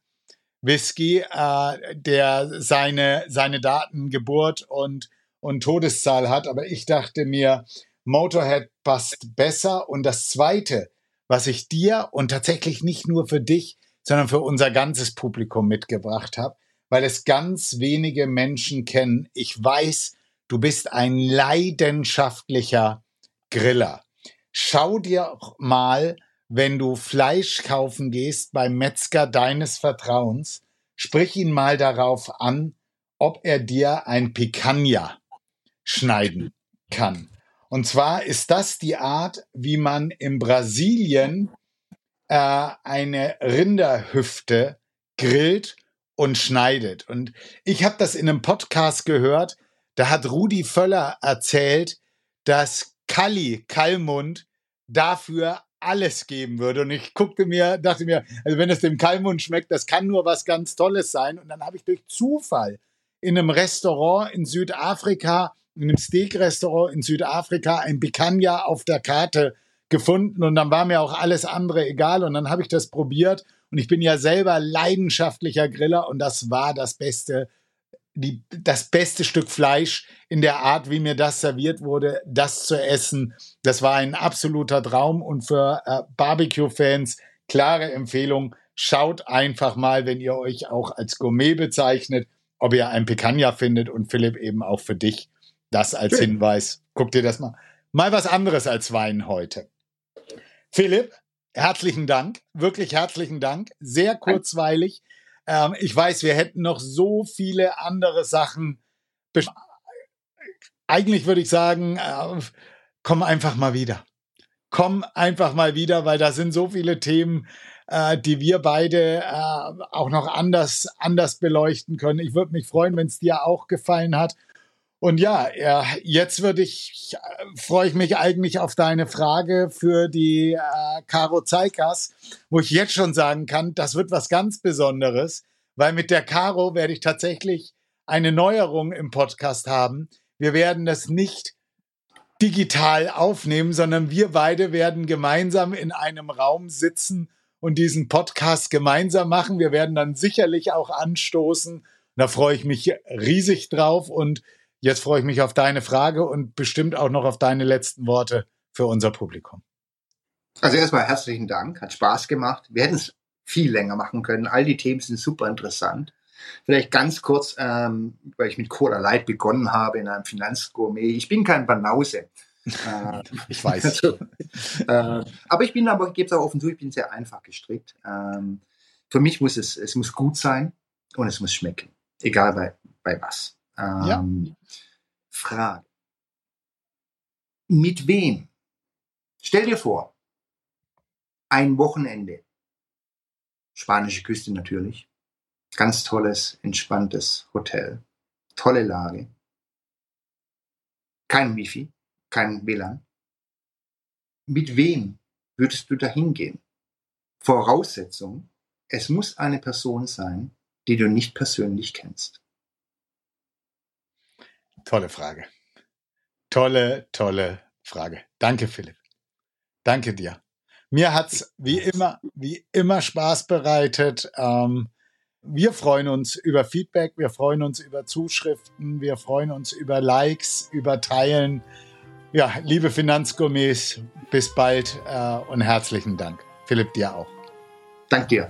Whisky, äh, der seine, seine Daten, Geburt und, und Todeszahl hat. Aber ich dachte mir, Motorhead passt besser. Und das Zweite, was ich dir und tatsächlich nicht nur für dich, sondern für unser ganzes Publikum mitgebracht habe, weil es ganz wenige Menschen kennen. Ich weiß, du bist ein leidenschaftlicher Griller. Schau dir mal wenn du Fleisch kaufen gehst beim Metzger deines Vertrauens, sprich ihn mal darauf an, ob er dir ein Picanha schneiden kann. Und zwar ist das die Art, wie man in Brasilien äh, eine Rinderhüfte grillt und schneidet. Und ich habe das in einem Podcast gehört, da hat Rudi Völler erzählt, dass Kalli Kallmund dafür alles geben würde. Und ich guckte mir, dachte mir, also wenn es dem Kalmund schmeckt, das kann nur was ganz Tolles sein. Und dann habe ich durch Zufall in einem Restaurant in Südafrika, in einem Steak-Restaurant in Südafrika, ein Picanha auf der Karte gefunden. Und dann war mir auch alles andere egal. Und dann habe ich das probiert. Und ich bin ja selber leidenschaftlicher Griller. Und das war das Beste, die, das beste Stück Fleisch in der Art, wie mir das serviert wurde, das zu essen. Das war ein absoluter Traum und für äh, Barbecue-Fans klare Empfehlung. Schaut einfach mal, wenn ihr euch auch als Gourmet bezeichnet, ob ihr ein Picanha findet und Philipp eben auch für dich das als Schön. Hinweis. Guck dir das mal. Mal was anderes als Wein heute. Philipp, herzlichen Dank, wirklich herzlichen Dank. Sehr kurzweilig. Ähm, ich weiß, wir hätten noch so viele andere Sachen. Eigentlich würde ich sagen, äh, komm einfach mal wieder. Komm einfach mal wieder, weil da sind so viele Themen, äh, die wir beide äh, auch noch anders, anders beleuchten können. Ich würde mich freuen, wenn es dir auch gefallen hat. Und ja, ja jetzt würde ich, freue ich mich eigentlich auf deine Frage für die äh, Caro Zeikas, wo ich jetzt schon sagen kann, das wird was ganz Besonderes, weil mit der Caro werde ich tatsächlich eine Neuerung im Podcast haben. Wir werden das nicht digital aufnehmen, sondern wir beide werden gemeinsam in einem Raum sitzen und diesen Podcast gemeinsam machen. Wir werden dann sicherlich auch anstoßen. Da freue ich mich riesig drauf und jetzt freue ich mich auf deine Frage und bestimmt auch noch auf deine letzten Worte für unser Publikum. Also erstmal herzlichen Dank, hat Spaß gemacht. Wir hätten es viel länger machen können. All die Themen sind super interessant. Vielleicht ganz kurz, ähm, weil ich mit Cola Light begonnen habe in einem Finanzgourmet. Ich bin kein Banause. Äh, ich weiß. Also, äh, aber ich bin aber, ich gebe es auch offen zu, ich bin sehr einfach gestrickt. Ähm, für mich muss es, es muss gut sein und es muss schmecken. Egal bei, bei was. Ähm, ja. Frage. Mit wem? Stell dir vor, ein Wochenende. Spanische Küste natürlich. Ganz tolles, entspanntes Hotel. Tolle Lage. Kein Wifi kein WLAN. Mit wem würdest du da hingehen? Voraussetzung, es muss eine Person sein, die du nicht persönlich kennst. Tolle Frage. Tolle, tolle Frage. Danke, Philipp. Danke dir. Mir hat's wie immer, wie immer Spaß bereitet. Ähm, wir freuen uns über Feedback, wir freuen uns über Zuschriften, wir freuen uns über Likes, über Teilen. Ja, liebe Finanzgourmets, bis bald äh, und herzlichen Dank. Philipp, dir auch. Dank dir.